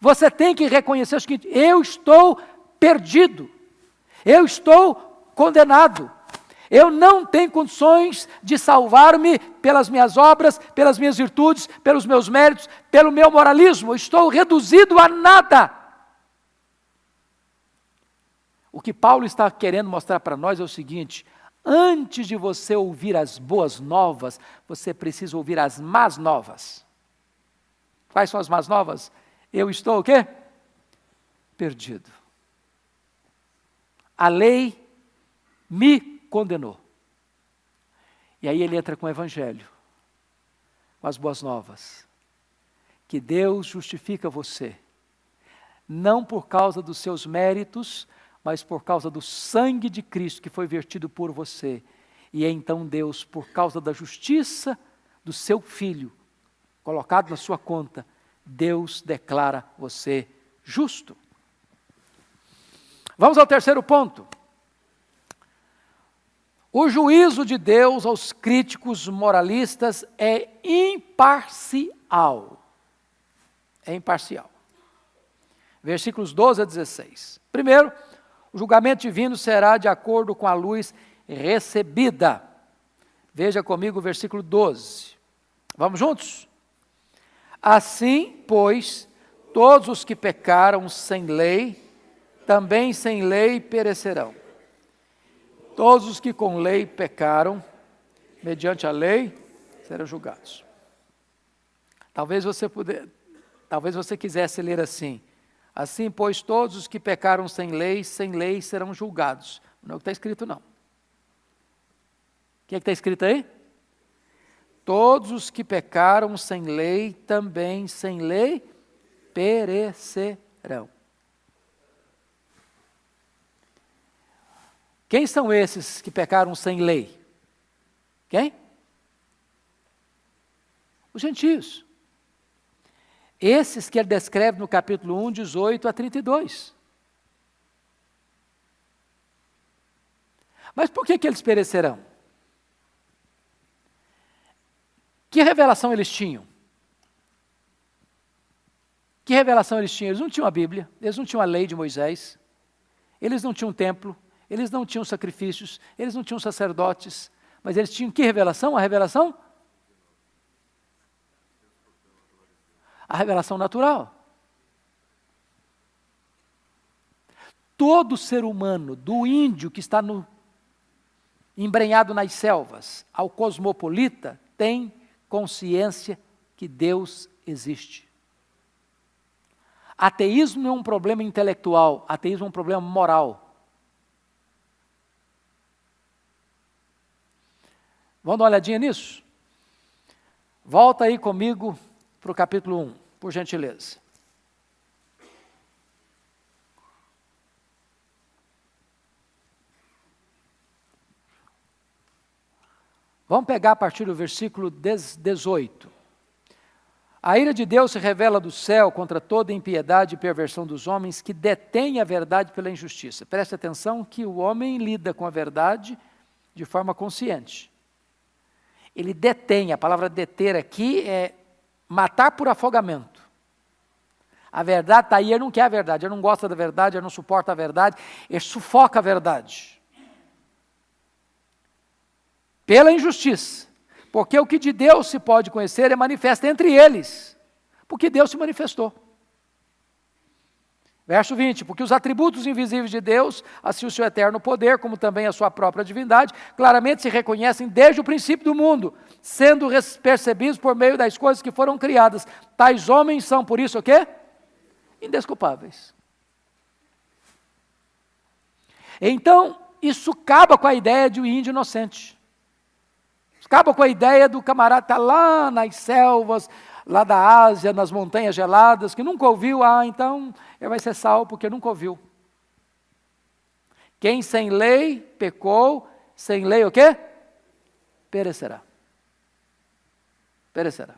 A: Você tem que reconhecer o seguinte: eu estou perdido. Eu estou condenado. Eu não tenho condições de salvar-me pelas minhas obras, pelas minhas virtudes, pelos meus méritos, pelo meu moralismo. estou reduzido a nada. O que Paulo está querendo mostrar para nós é o seguinte: antes de você ouvir as boas novas, você precisa ouvir as más novas. Quais são as más novas? Eu estou o quê? Perdido. A lei me condenou. E aí ele entra com o Evangelho, com as boas novas. que Deus justifica você, não por causa dos seus méritos, mas por causa do sangue de Cristo que foi vertido por você. E é então Deus, por causa da justiça do seu filho, colocado na sua conta, Deus declara você justo. Vamos ao terceiro ponto. O juízo de Deus aos críticos moralistas é imparcial. É imparcial. Versículos 12 a 16. Primeiro, o julgamento divino será de acordo com a luz recebida. Veja comigo o versículo 12. Vamos juntos? Assim, pois, todos os que pecaram sem lei, também sem lei perecerão. Todos os que com lei pecaram, mediante a lei, serão julgados. Talvez você puder, talvez você quisesse ler assim: Assim, pois, todos os que pecaram sem lei, sem lei serão julgados. Não é o que está escrito, não. O que é que está escrito aí? Todos os que pecaram sem lei, também sem lei, perecerão. Quem são esses que pecaram sem lei? Quem? Os gentios. Esses que ele descreve no capítulo 1, 18 a 32. Mas por que, que eles perecerão? Que revelação eles tinham? Que revelação eles tinham? Eles não tinham a Bíblia, eles não tinham a lei de Moisés, eles não tinham um templo, eles não tinham sacrifícios, eles não tinham sacerdotes, mas eles tinham que revelação? A revelação? A revelação natural. Todo ser humano, do índio que está no, embrenhado nas selvas, ao cosmopolita, tem consciência que Deus existe. Ateísmo é um problema intelectual, ateísmo é um problema moral. Vamos dar uma olhadinha nisso? Volta aí comigo para o capítulo 1, por gentileza. Vamos pegar a partir do versículo 18. A ira de Deus se revela do céu contra toda impiedade e perversão dos homens que detêm a verdade pela injustiça. Preste atenção que o homem lida com a verdade de forma consciente. Ele detém, a palavra deter aqui é matar por afogamento. A verdade está aí, ele não quer a verdade, ele não gosta da verdade, ele não suporta a verdade, ele sufoca a verdade pela injustiça. Porque o que de Deus se pode conhecer é manifesto entre eles, porque Deus se manifestou. Verso 20: Porque os atributos invisíveis de Deus, assim o seu eterno poder, como também a sua própria divindade, claramente se reconhecem desde o princípio do mundo, sendo percebidos por meio das coisas que foram criadas. Tais homens são, por isso, o quê? Indesculpáveis. Então, isso acaba com a ideia de um índio inocente. Acaba com a ideia do camarada tá lá nas selvas, lá da Ásia, nas montanhas geladas, que nunca ouviu, ah, então vai ser salvo porque nunca ouviu. Quem sem lei pecou, sem lei o quê? Perecerá. Perecerá.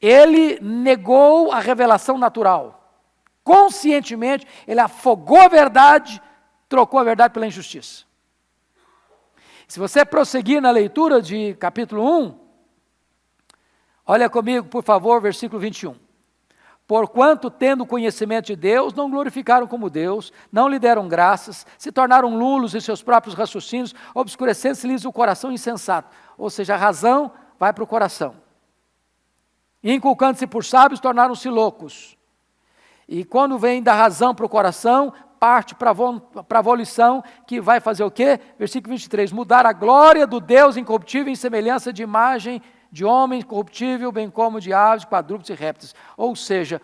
A: Ele negou a revelação natural. Conscientemente, ele afogou a verdade, trocou a verdade pela injustiça. Se você prosseguir na leitura de capítulo 1, olha comigo, por favor, versículo 21. Porquanto, tendo conhecimento de Deus, não glorificaram como Deus, não lhe deram graças, se tornaram nulos em seus próprios raciocínios, obscurecendo-se-lhes o coração insensato. Ou seja, a razão vai para o coração. Inculcando-se por sábios, tornaram-se loucos. E quando vem da razão para o coração, parte para a volição que vai fazer o quê? Versículo 23: mudar a glória do Deus incorruptível em semelhança de imagem de homem corruptível, bem como de aves, quadrúpedes e répteis. Ou seja,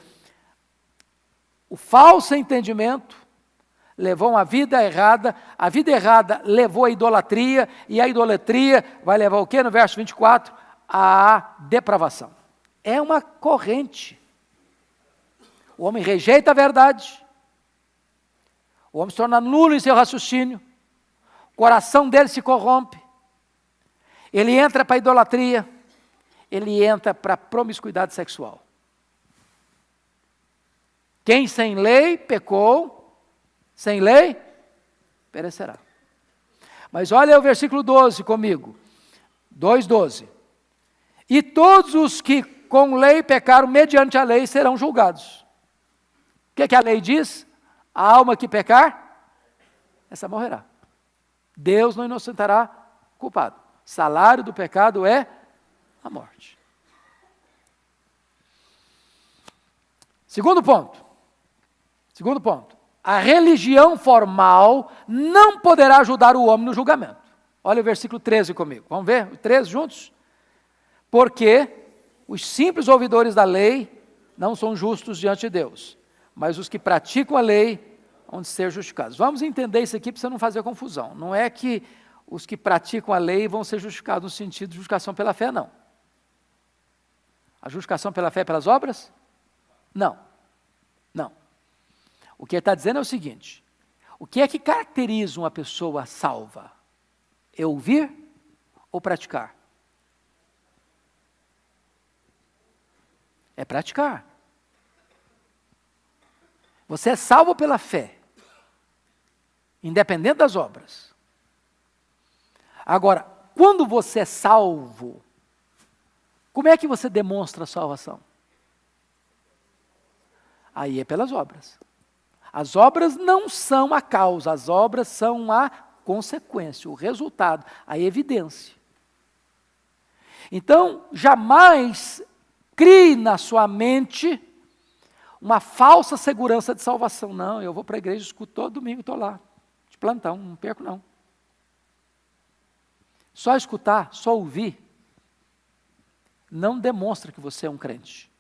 A: o falso entendimento levou uma vida errada, a vida errada levou à idolatria, e a idolatria vai levar o quê no verso 24? A depravação. é uma corrente. O homem rejeita a verdade, o homem se torna nulo em seu raciocínio, o coração dele se corrompe, ele entra para a idolatria, ele entra para promiscuidade sexual. Quem sem lei pecou, sem lei perecerá. Mas olha o versículo 12 comigo. 2,12. E todos os que com lei pecaram mediante a lei serão julgados. O que, é que a lei diz? A alma que pecar, essa morrerá. Deus não inocentará culpado. Salário do pecado é a morte. Segundo ponto. Segundo ponto. A religião formal não poderá ajudar o homem no julgamento. Olha o versículo 13 comigo. Vamos ver o 13 juntos? Porque os simples ouvidores da lei não são justos diante de Deus, mas os que praticam a lei vão ser justificados. Vamos entender isso aqui para você não fazer confusão. Não é que os que praticam a lei vão ser justificados no sentido de justificação pela fé, não. A justificação pela fé pelas obras? Não. Não. O que ele está dizendo é o seguinte: o que é que caracteriza uma pessoa salva? É ouvir ou praticar? É praticar. Você é salvo pela fé, independente das obras. Agora, quando você é salvo, como é que você demonstra a salvação? Aí é pelas obras. As obras não são a causa, as obras são a consequência, o resultado, a evidência. Então, jamais crie na sua mente uma falsa segurança de salvação. Não, eu vou para a igreja, escuto todo domingo, estou lá, de plantão, não perco não. Só escutar, só ouvir, não demonstra que você é um crente.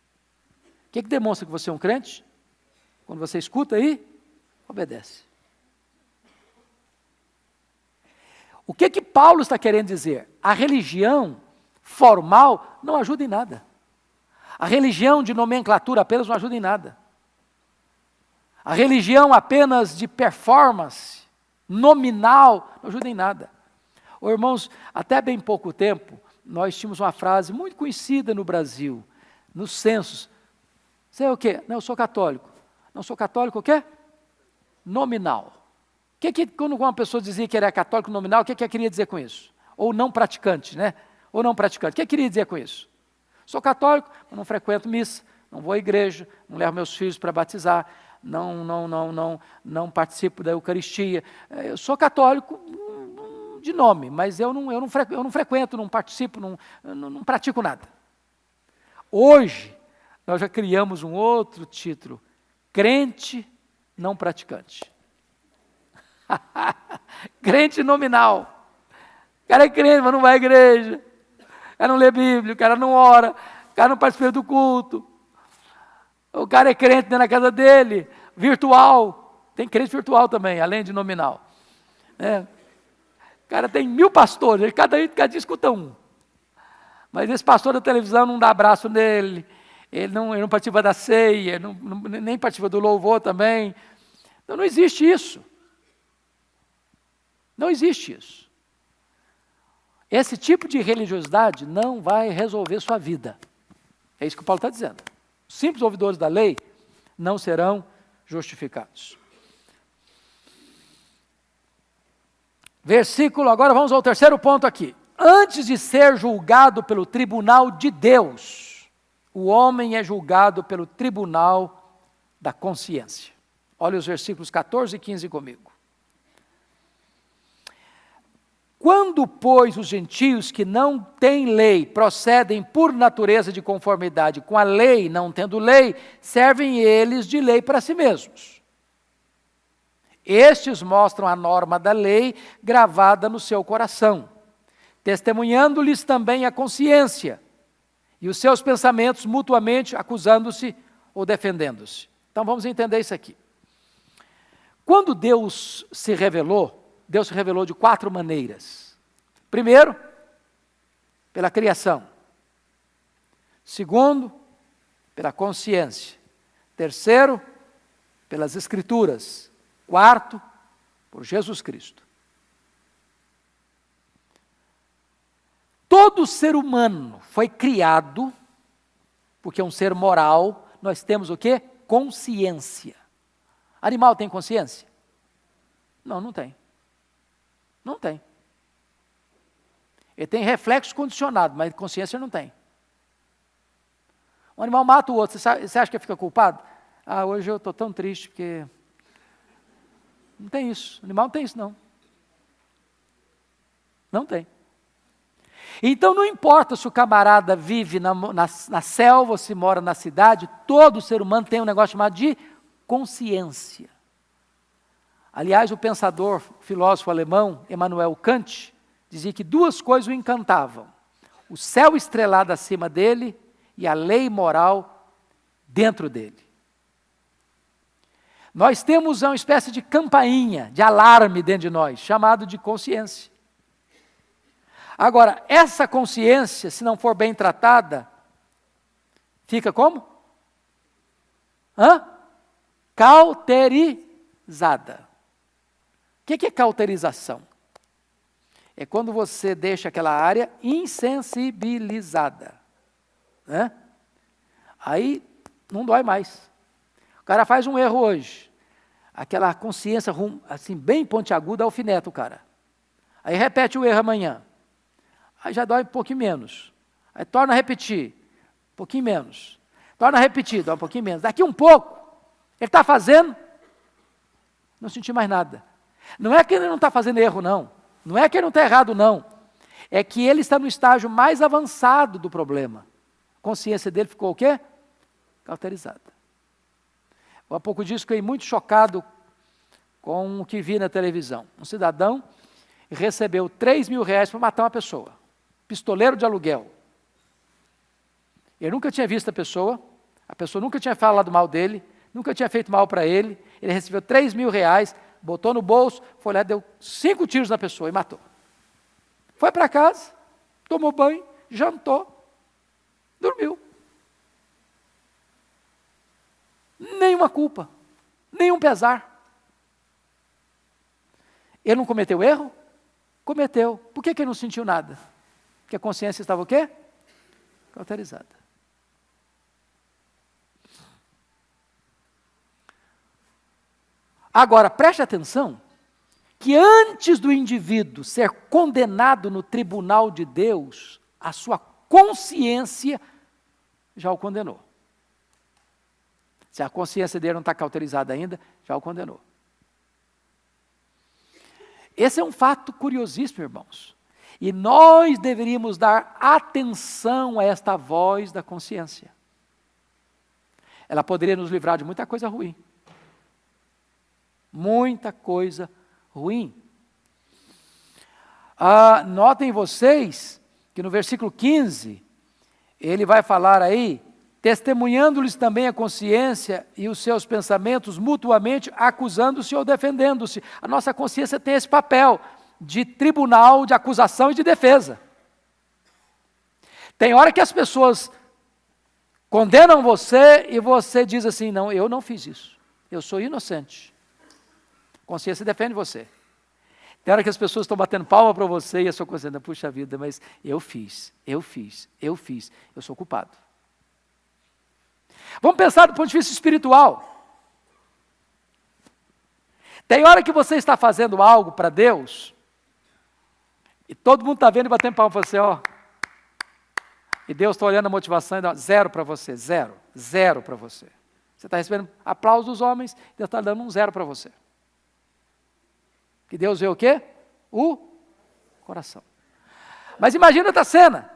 A: O que, que demonstra que você é um crente? Quando você escuta aí, obedece. O que que Paulo está querendo dizer? A religião formal não ajuda em nada. A religião de nomenclatura apenas não ajuda em nada. A religião apenas de performance, nominal, não ajuda em nada. Oh, irmãos, até bem pouco tempo, nós tínhamos uma frase muito conhecida no Brasil, nos censos. Você é o quê? Não, eu sou católico. Não sou católico o quê? Nominal. O que, que quando uma pessoa dizia que era católico nominal, o que, que queria dizer com isso? Ou não praticante, né? Ou não praticante. O que queria dizer com isso? Sou católico, mas não frequento missa, não vou à igreja, não levo meus filhos para batizar, não, não, não, não, não participo da Eucaristia. É, eu sou católico de nome, mas eu não, eu não, frequento, eu não, frequento, não participo, não, não, não pratico nada. Hoje, nós já criamos um outro título, crente não praticante. crente nominal. O cara é crente, mas não vai à igreja. O cara não lê Bíblia, o cara não ora, o cara não participa do culto. O cara é crente dentro da casa dele, virtual. Tem crente virtual também, além de nominal. É. Cara tem mil pastores, cada, cada dia escuta um. Mas esse pastor da televisão não dá abraço nele, ele não, ele não participa da ceia, não, não, nem participa do louvor também. Então não existe isso. Não existe isso. Esse tipo de religiosidade não vai resolver sua vida. É isso que o Paulo está dizendo. Simples ouvidores da lei não serão justificados. Versículo, agora vamos ao terceiro ponto aqui. Antes de ser julgado pelo tribunal de Deus, o homem é julgado pelo tribunal da consciência. Olha os versículos 14 e 15 comigo. Quando, pois, os gentios que não têm lei procedem por natureza de conformidade com a lei, não tendo lei, servem eles de lei para si mesmos. Estes mostram a norma da lei gravada no seu coração, testemunhando-lhes também a consciência e os seus pensamentos mutuamente acusando-se ou defendendo-se. Então vamos entender isso aqui. Quando Deus se revelou, Deus se revelou de quatro maneiras. Primeiro, pela criação. Segundo, pela consciência. Terceiro, pelas Escrituras. Quarto, por Jesus Cristo. Todo ser humano foi criado, porque é um ser moral, nós temos o que? Consciência. Animal tem consciência? Não, não tem. Não tem. Ele tem reflexo condicionado, mas consciência não tem. Um animal mata o outro, você, sabe, você acha que fica culpado? Ah, hoje eu estou tão triste porque. Não tem isso. Animal não tem isso, não. Não tem. Então não importa se o camarada vive na, na, na selva ou se mora na cidade, todo ser humano tem um negócio chamado de consciência. Aliás, o pensador, filósofo alemão, Emmanuel Kant, dizia que duas coisas o encantavam: o céu estrelado acima dele e a lei moral dentro dele. Nós temos uma espécie de campainha, de alarme dentro de nós, chamado de consciência. Agora, essa consciência, se não for bem tratada, fica como? Hã? Cauterizada. O que é cauterização? É quando você deixa aquela área insensibilizada. Né? Aí não dói mais. O cara faz um erro hoje. Aquela consciência assim, bem pontiaguda, alfineta o cara. Aí repete o erro amanhã aí já dói um pouquinho menos. Aí torna a repetir, um pouquinho menos. Torna a repetir, dói um pouquinho menos. Daqui um pouco, ele está fazendo, não senti mais nada. Não é que ele não está fazendo erro, não. Não é que ele não está errado, não. É que ele está no estágio mais avançado do problema. A consciência dele ficou o quê? Cauterizada. Há pouco disso fiquei muito chocado com o que vi na televisão. Um cidadão recebeu 3 mil reais para matar uma pessoa pistoleiro de aluguel. Ele nunca tinha visto a pessoa, a pessoa nunca tinha falado mal dele, nunca tinha feito mal para ele. Ele recebeu 3 mil reais, botou no bolso, foi lá, deu cinco tiros na pessoa e matou. Foi para casa, tomou banho, jantou, dormiu. Nenhuma culpa, nenhum pesar. Ele não cometeu erro? Cometeu. Por que, que ele não sentiu nada? que a consciência estava o quê? Cauterizada. Agora, preste atenção que antes do indivíduo ser condenado no tribunal de Deus, a sua consciência já o condenou. Se a consciência dele não está cauterizada ainda, já o condenou. Esse é um fato curiosíssimo, irmãos. E nós deveríamos dar atenção a esta voz da consciência. Ela poderia nos livrar de muita coisa ruim. Muita coisa ruim. Ah, notem vocês que no versículo 15, ele vai falar aí, testemunhando-lhes também a consciência e os seus pensamentos mutuamente, acusando-se ou defendendo-se. A nossa consciência tem esse papel de tribunal de acusação e de defesa. Tem hora que as pessoas condenam você e você diz assim: não, eu não fiz isso, eu sou inocente. A consciência defende você. Tem hora que as pessoas estão batendo palma para você e a sua consciência, puxa vida, mas eu fiz, eu fiz, eu fiz, eu sou culpado. Vamos pensar do ponto de vista espiritual. Tem hora que você está fazendo algo para Deus e todo mundo está vendo e batendo palma para você, ó. E Deus está olhando a motivação e dá zero para você, zero, zero para você. Você está recebendo aplausos dos homens, Deus está dando um zero para você. Que Deus vê o quê? O coração. Mas imagina outra cena.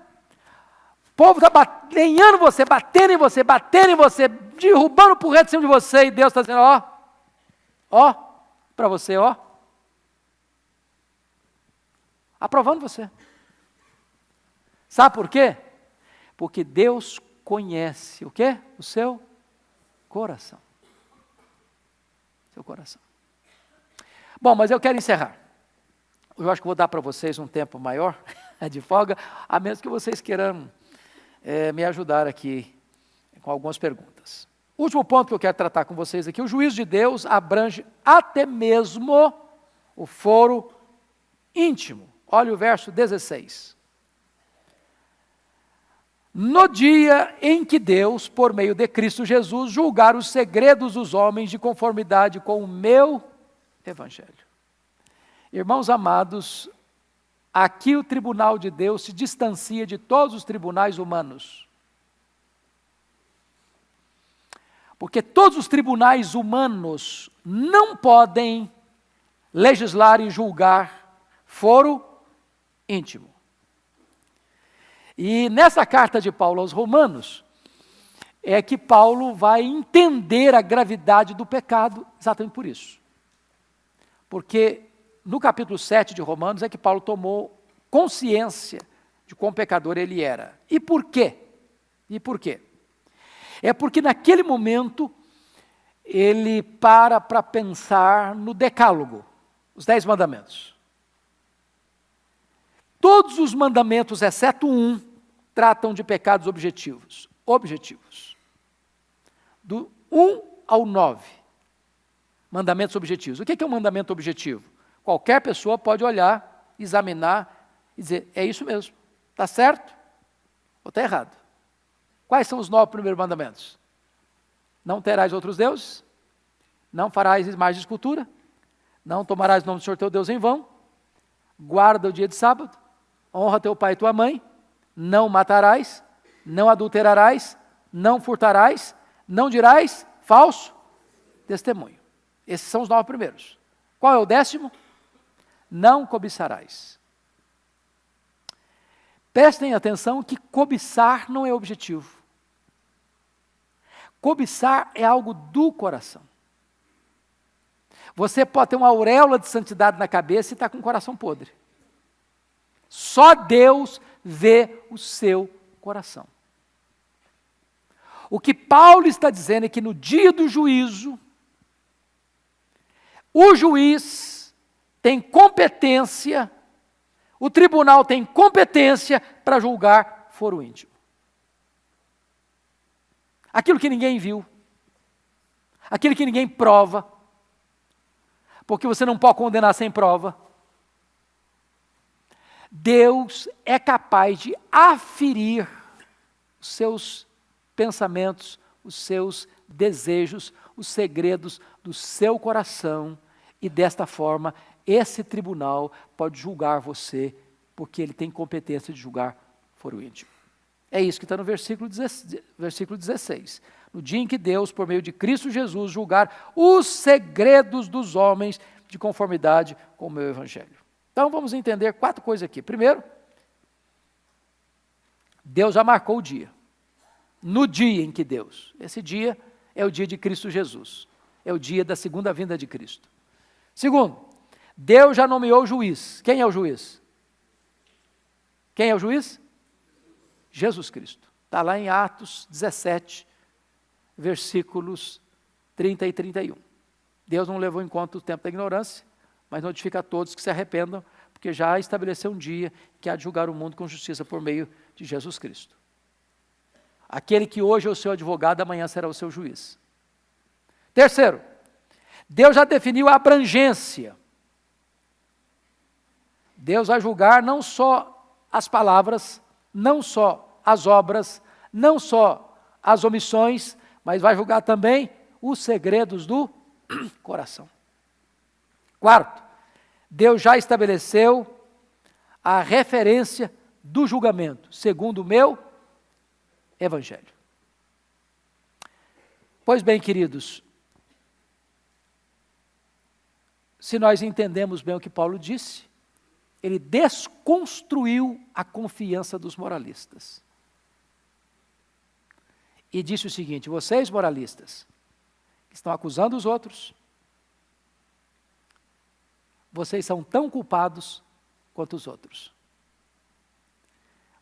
A: O povo está batendo você, batendo em você, batendo em você, derrubando por reto em cima de você, e Deus está dizendo, ó, ó, para você, ó, aprovando você. Sabe por quê? Porque Deus conhece o quê? O seu coração. Seu coração. Bom, mas eu quero encerrar. Eu acho que vou dar para vocês um tempo maior de folga, a menos que vocês queiram é, me ajudar aqui com algumas perguntas. Último ponto que eu quero tratar com vocês aqui: o juízo de Deus abrange até mesmo o foro íntimo. Olha o verso 16. No dia em que Deus, por meio de Cristo Jesus, julgar os segredos dos homens de conformidade com o meu evangelho. Irmãos amados, aqui o tribunal de Deus se distancia de todos os tribunais humanos. Porque todos os tribunais humanos não podem legislar e julgar foro íntimo. E nessa carta de Paulo aos Romanos, é que Paulo vai entender a gravidade do pecado exatamente por isso. Porque no capítulo 7 de Romanos é que Paulo tomou consciência de quão pecador ele era. E por quê? E por quê? É porque naquele momento ele para para pensar no decálogo, os dez mandamentos. Todos os mandamentos, exceto um, tratam de pecados objetivos. Objetivos. Do 1 ao 9. Mandamentos objetivos. O que é um mandamento objetivo? Qualquer pessoa pode olhar, examinar e dizer: é isso mesmo. Está certo ou está errado? Quais são os nove primeiros mandamentos? Não terás outros deuses, não farás imagem de escultura, não tomarás o nome do Senhor teu Deus em vão, guarda o dia de sábado, honra teu pai e tua mãe, não matarás, não adulterarás, não furtarás, não dirás falso testemunho. Esses são os nove primeiros. Qual é o décimo? Não cobiçarás. Prestem atenção que cobiçar não é objetivo. Cobiçar é algo do coração. Você pode ter uma auréola de santidade na cabeça e estar tá com o coração podre. Só Deus vê o seu coração. O que Paulo está dizendo é que no dia do juízo, o juiz tem competência, o tribunal tem competência para julgar foro íntimo. Aquilo que ninguém viu, aquilo que ninguém prova, porque você não pode condenar sem prova. Deus é capaz de aferir os seus pensamentos, os seus desejos, os segredos do seu coração, e desta forma, esse tribunal pode julgar você, porque ele tem competência de julgar foro íntimo. É isso que está no versículo 16. No dia em que Deus, por meio de Cristo Jesus, julgar os segredos dos homens de conformidade com o meu evangelho. Então vamos entender quatro coisas aqui. Primeiro, Deus já marcou o dia. No dia em que Deus, esse dia é o dia de Cristo Jesus, é o dia da segunda vinda de Cristo. Segundo, Deus já nomeou o juiz. Quem é o juiz? Quem é o juiz? Jesus Cristo. Está lá em Atos 17, versículos 30 e 31. Deus não levou em conta o tempo da ignorância, mas notifica a todos que se arrependam, porque já estabeleceu um dia que há de julgar o mundo com justiça por meio de Jesus Cristo. Aquele que hoje é o seu advogado, amanhã será o seu juiz. Terceiro, Deus já definiu a abrangência. Deus vai julgar não só as palavras, não só as obras, não só as omissões, mas vai julgar também os segredos do coração. Quarto, Deus já estabeleceu a referência do julgamento, segundo o meu evangelho. Pois bem, queridos, se nós entendemos bem o que Paulo disse, ele desconstruiu a confiança dos moralistas. E disse o seguinte: vocês, moralistas, que estão acusando os outros, vocês são tão culpados quanto os outros.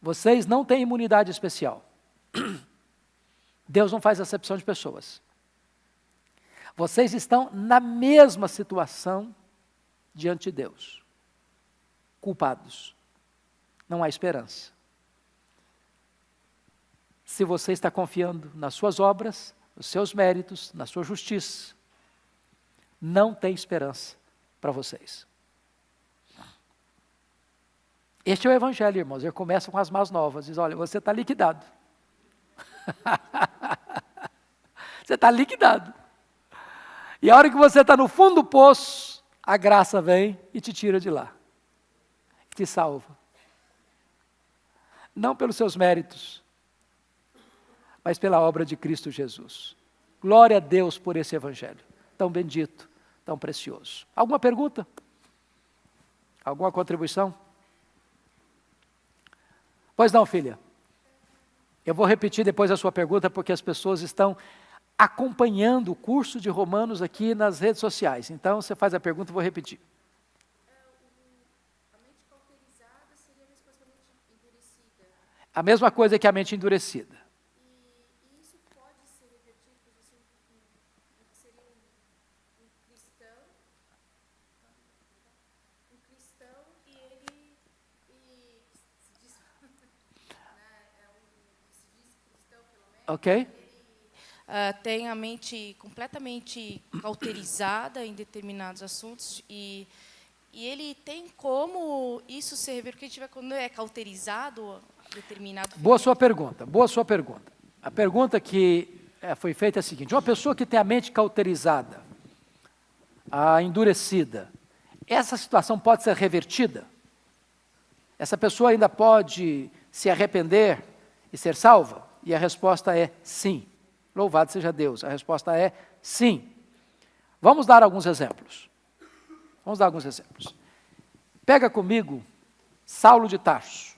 A: Vocês não têm imunidade especial. Deus não faz acepção de pessoas. Vocês estão na mesma situação diante de Deus. Culpados. Não há esperança. se você está confiando nas suas obras, nos seus méritos, na sua justiça. Não tem esperança para vocês. Este é o Evangelho, irmãos. Ele começa com as más novas. Diz: olha, você está liquidado. você está liquidado. E a hora que você está no fundo do poço, a graça vem e te tira de lá. Te salva. Não pelos seus méritos, mas pela obra de Cristo Jesus. Glória a Deus por esse Evangelho, tão bendito, tão precioso. Alguma pergunta? Alguma contribuição? Pois não, filha. Eu vou repetir depois a sua pergunta, porque as pessoas estão acompanhando o curso de Romanos aqui nas redes sociais. Então, você faz a pergunta, eu vou repetir. A mesma coisa que a mente endurecida. Ok.
B: Uh, tem a mente completamente cauterizada em determinados assuntos e, e ele tem como isso ser revertido, porque a gente vai, quando é cauterizado, determinado.
A: Boa sua pergunta, boa sua pergunta. A pergunta que é, foi feita é a seguinte: uma pessoa que tem a mente cauterizada, a endurecida, essa situação pode ser revertida? Essa pessoa ainda pode se arrepender e ser salva? E a resposta é sim. Louvado seja Deus. A resposta é sim. Vamos dar alguns exemplos. Vamos dar alguns exemplos. Pega comigo Saulo de Tarso.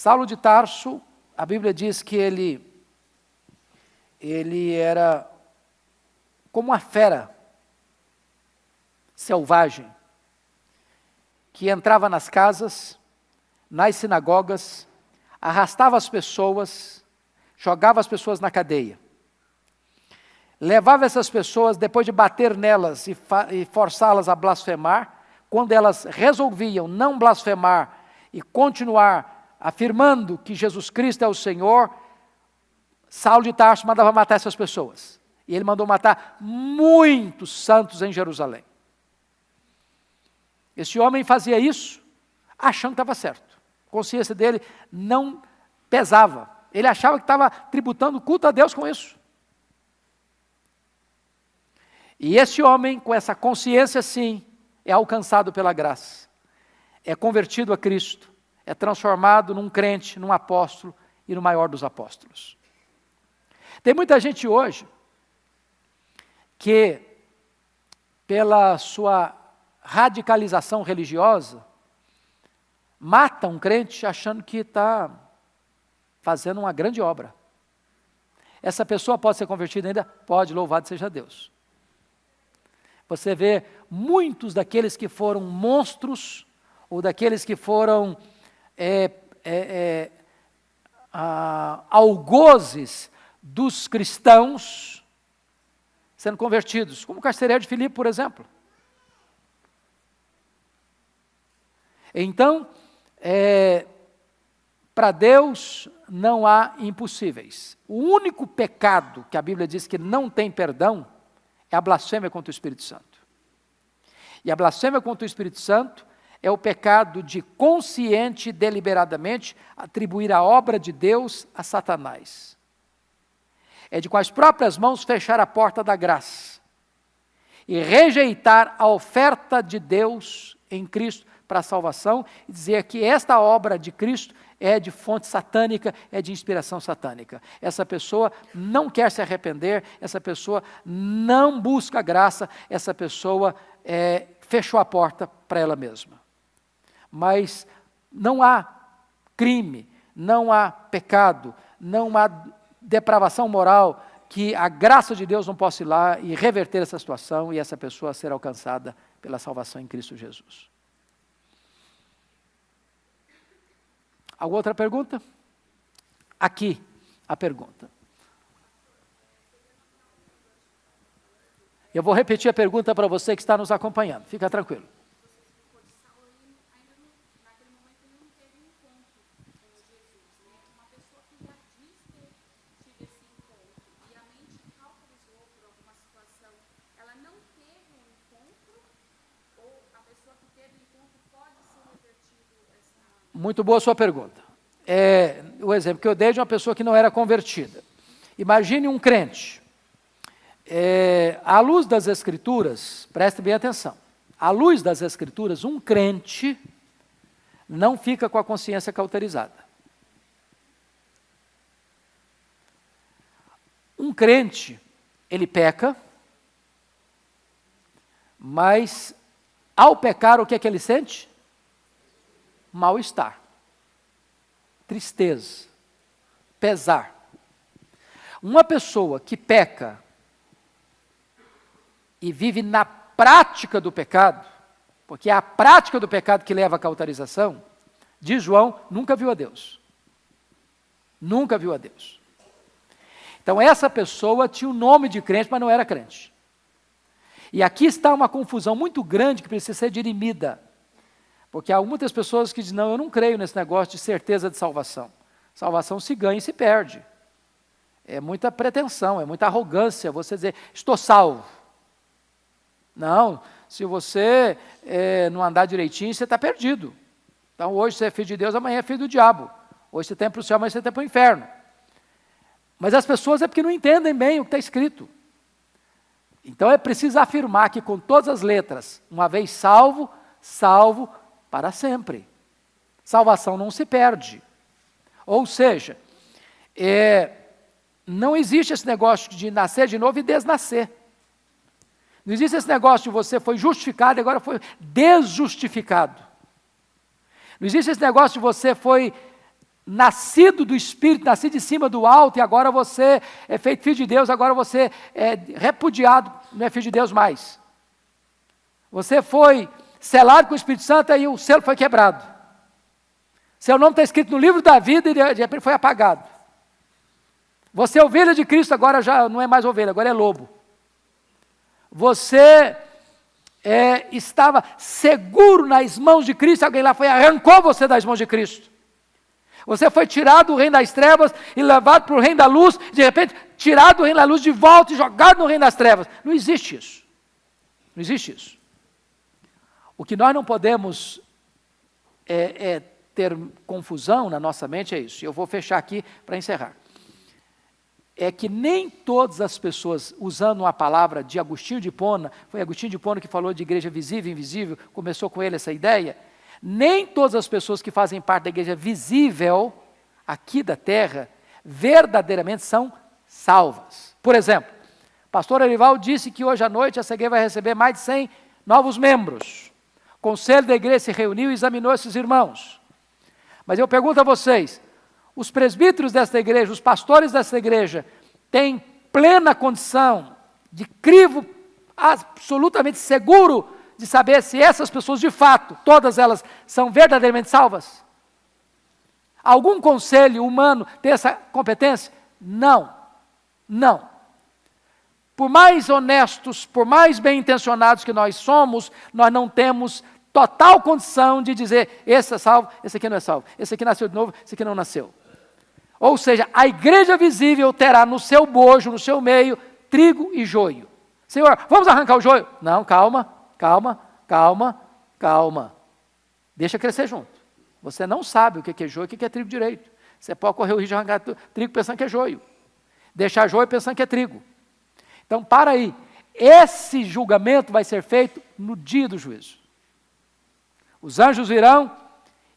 A: Saulo de Tarso, a Bíblia diz que ele, ele era como uma fera selvagem, que entrava nas casas, nas sinagogas, arrastava as pessoas, jogava as pessoas na cadeia. Levava essas pessoas, depois de bater nelas e, e forçá-las a blasfemar, quando elas resolviam não blasfemar e continuar afirmando que Jesus Cristo é o Senhor, Saulo de Tarso mandava matar essas pessoas. E ele mandou matar muitos santos em Jerusalém. Esse homem fazia isso achando que estava certo. A consciência dele não pesava. Ele achava que estava tributando culto a Deus com isso. E esse homem, com essa consciência, sim, é alcançado pela graça, é convertido a Cristo, é transformado num crente, num apóstolo e no maior dos apóstolos. Tem muita gente hoje que, pela sua radicalização religiosa, mata um crente achando que está fazendo uma grande obra. Essa pessoa pode ser convertida ainda? Pode, louvado seja Deus. Você vê muitos daqueles que foram monstros, ou daqueles que foram é, é, é, algozes dos cristãos sendo convertidos, como o carcereiro de Filipe, por exemplo. Então, é, para Deus não há impossíveis. O único pecado que a Bíblia diz que não tem perdão é a blasfêmia contra o Espírito Santo. E a blasfêmia contra o Espírito Santo é o pecado de consciente e deliberadamente atribuir a obra de Deus a Satanás. É de com as próprias mãos fechar a porta da graça e rejeitar a oferta de Deus em Cristo para a salvação e dizer que esta obra de Cristo é de fonte satânica, é de inspiração satânica. Essa pessoa não quer se arrepender, essa pessoa não busca graça, essa pessoa é, fechou a porta para ela mesma mas não há crime, não há pecado, não há depravação moral que a graça de Deus não possa ir lá e reverter essa situação e essa pessoa ser alcançada pela salvação em Cristo Jesus. Alguma outra pergunta? Aqui a pergunta. Eu vou repetir a pergunta para você que está nos acompanhando. Fica tranquilo. Muito boa sua pergunta. É, o exemplo que eu dei de uma pessoa que não era convertida. Imagine um crente. É, à luz das Escrituras, preste bem atenção. À luz das Escrituras, um crente não fica com a consciência cauterizada. Um crente, ele peca, mas ao pecar, o que é que ele sente? Mal-estar, tristeza, pesar. Uma pessoa que peca e vive na prática do pecado, porque é a prática do pecado que leva à cauterização, diz João, nunca viu a Deus. Nunca viu a Deus. Então, essa pessoa tinha o nome de crente, mas não era crente. E aqui está uma confusão muito grande que precisa ser dirimida. Porque há muitas pessoas que dizem: não, eu não creio nesse negócio de certeza de salvação. Salvação se ganha e se perde. É muita pretensão, é muita arrogância você dizer: estou salvo. Não, se você é, não andar direitinho, você está perdido. Então hoje você é filho de Deus, amanhã é filho do diabo. Hoje você tem para o céu, amanhã você tem para o inferno. Mas as pessoas é porque não entendem bem o que está escrito. Então é preciso afirmar que com todas as letras, uma vez salvo, salvo para sempre. Salvação não se perde. Ou seja, é, não existe esse negócio de nascer de novo e desnascer. Não existe esse negócio de você foi justificado e agora foi desjustificado. Não existe esse negócio de você foi nascido do Espírito, nascido de cima do alto, e agora você é feito filho de Deus, agora você é repudiado, não é filho de Deus mais. Você foi selado com o Espírito Santo e o selo foi quebrado. Seu nome está escrito no livro da vida e de repente foi apagado. Você é ovelha de Cristo, agora já não é mais ovelha, agora é lobo. Você é, estava seguro nas mãos de Cristo, alguém lá foi arrancou você das mãos de Cristo. Você foi tirado do reino das trevas e levado para o reino da luz, de repente, tirado do reino da luz de volta e jogado no reino das trevas. Não existe isso. Não existe isso. O que nós não podemos é, é ter confusão na nossa mente é isso. Eu vou fechar aqui para encerrar. É que nem todas as pessoas, usando uma palavra de Agostinho de Pona, foi Agostinho de Pona que falou de igreja visível e invisível, começou com ele essa ideia nem todas as pessoas que fazem parte da igreja visível, aqui da terra, verdadeiramente são salvas. Por exemplo, pastor Arival disse que hoje à noite a igreja vai receber mais de 100 novos membros. O conselho da igreja se reuniu e examinou esses irmãos. Mas eu pergunto a vocês: os presbíteros desta igreja, os pastores desta igreja, têm plena condição de crivo absolutamente seguro de saber se essas pessoas, de fato, todas elas, são verdadeiramente salvas? Algum conselho humano tem essa competência? Não. Não. Por mais honestos, por mais bem intencionados que nós somos, nós não temos total condição de dizer: esse é salvo, esse aqui não é salvo, esse aqui nasceu de novo, esse aqui não nasceu. Ou seja, a igreja visível terá no seu bojo, no seu meio, trigo e joio. Senhor, vamos arrancar o joio? Não, calma. Calma, calma, calma. Deixa crescer junto. Você não sabe o que é joio e o que é trigo direito. Você pode correr o risco de arrancar trigo pensando que é joio. Deixar joio pensando que é trigo. Então, para aí. Esse julgamento vai ser feito no dia do juízo. Os anjos virão,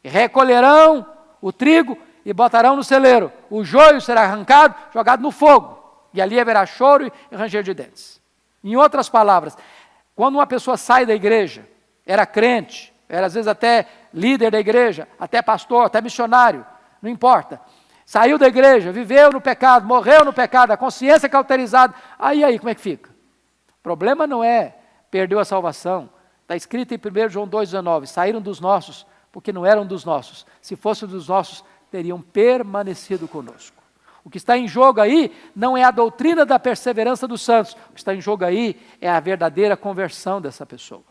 A: recolherão o trigo e botarão no celeiro. O joio será arrancado, jogado no fogo. E ali haverá choro e ranger de dentes. Em outras palavras, quando uma pessoa sai da igreja, era crente, era às vezes até líder da igreja, até pastor, até missionário, não importa. Saiu da igreja, viveu no pecado, morreu no pecado, a consciência cauterizada. Aí, aí, como é que fica? O problema não é perdeu a salvação. Está escrito em 1 João 2,19: saíram dos nossos, porque não eram dos nossos. Se fossem dos nossos, teriam permanecido conosco. O que está em jogo aí não é a doutrina da perseverança dos santos, o que está em jogo aí é a verdadeira conversão dessa pessoa.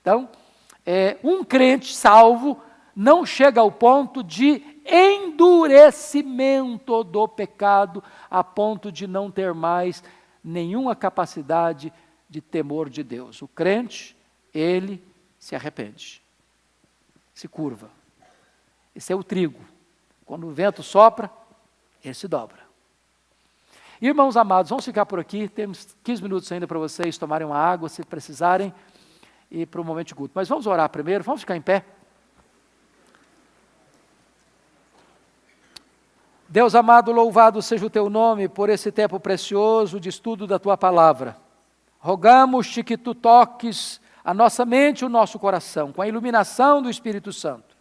A: Então, é, um crente salvo não chega ao ponto de endurecimento do pecado, a ponto de não ter mais nenhuma capacidade de temor de Deus. O crente, ele se arrepende, se curva, Esse é o trigo. Quando o vento sopra, ele se dobra. Irmãos amados, vamos ficar por aqui. Temos 15 minutos ainda para vocês tomarem uma água, se precisarem, e para o momento de culto. Mas vamos orar primeiro, vamos ficar em pé. Deus amado, louvado seja o teu nome por esse tempo precioso de estudo da tua palavra. Rogamos-te que tu toques a nossa mente e o nosso coração com a iluminação do Espírito Santo,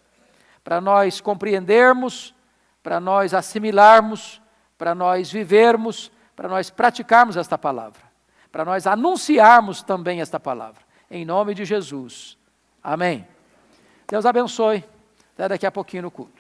A: para nós compreendermos, para nós assimilarmos, para nós vivermos, para nós praticarmos esta palavra, para nós anunciarmos também esta palavra. Em nome de Jesus. Amém. Deus abençoe. Até daqui a pouquinho no culto.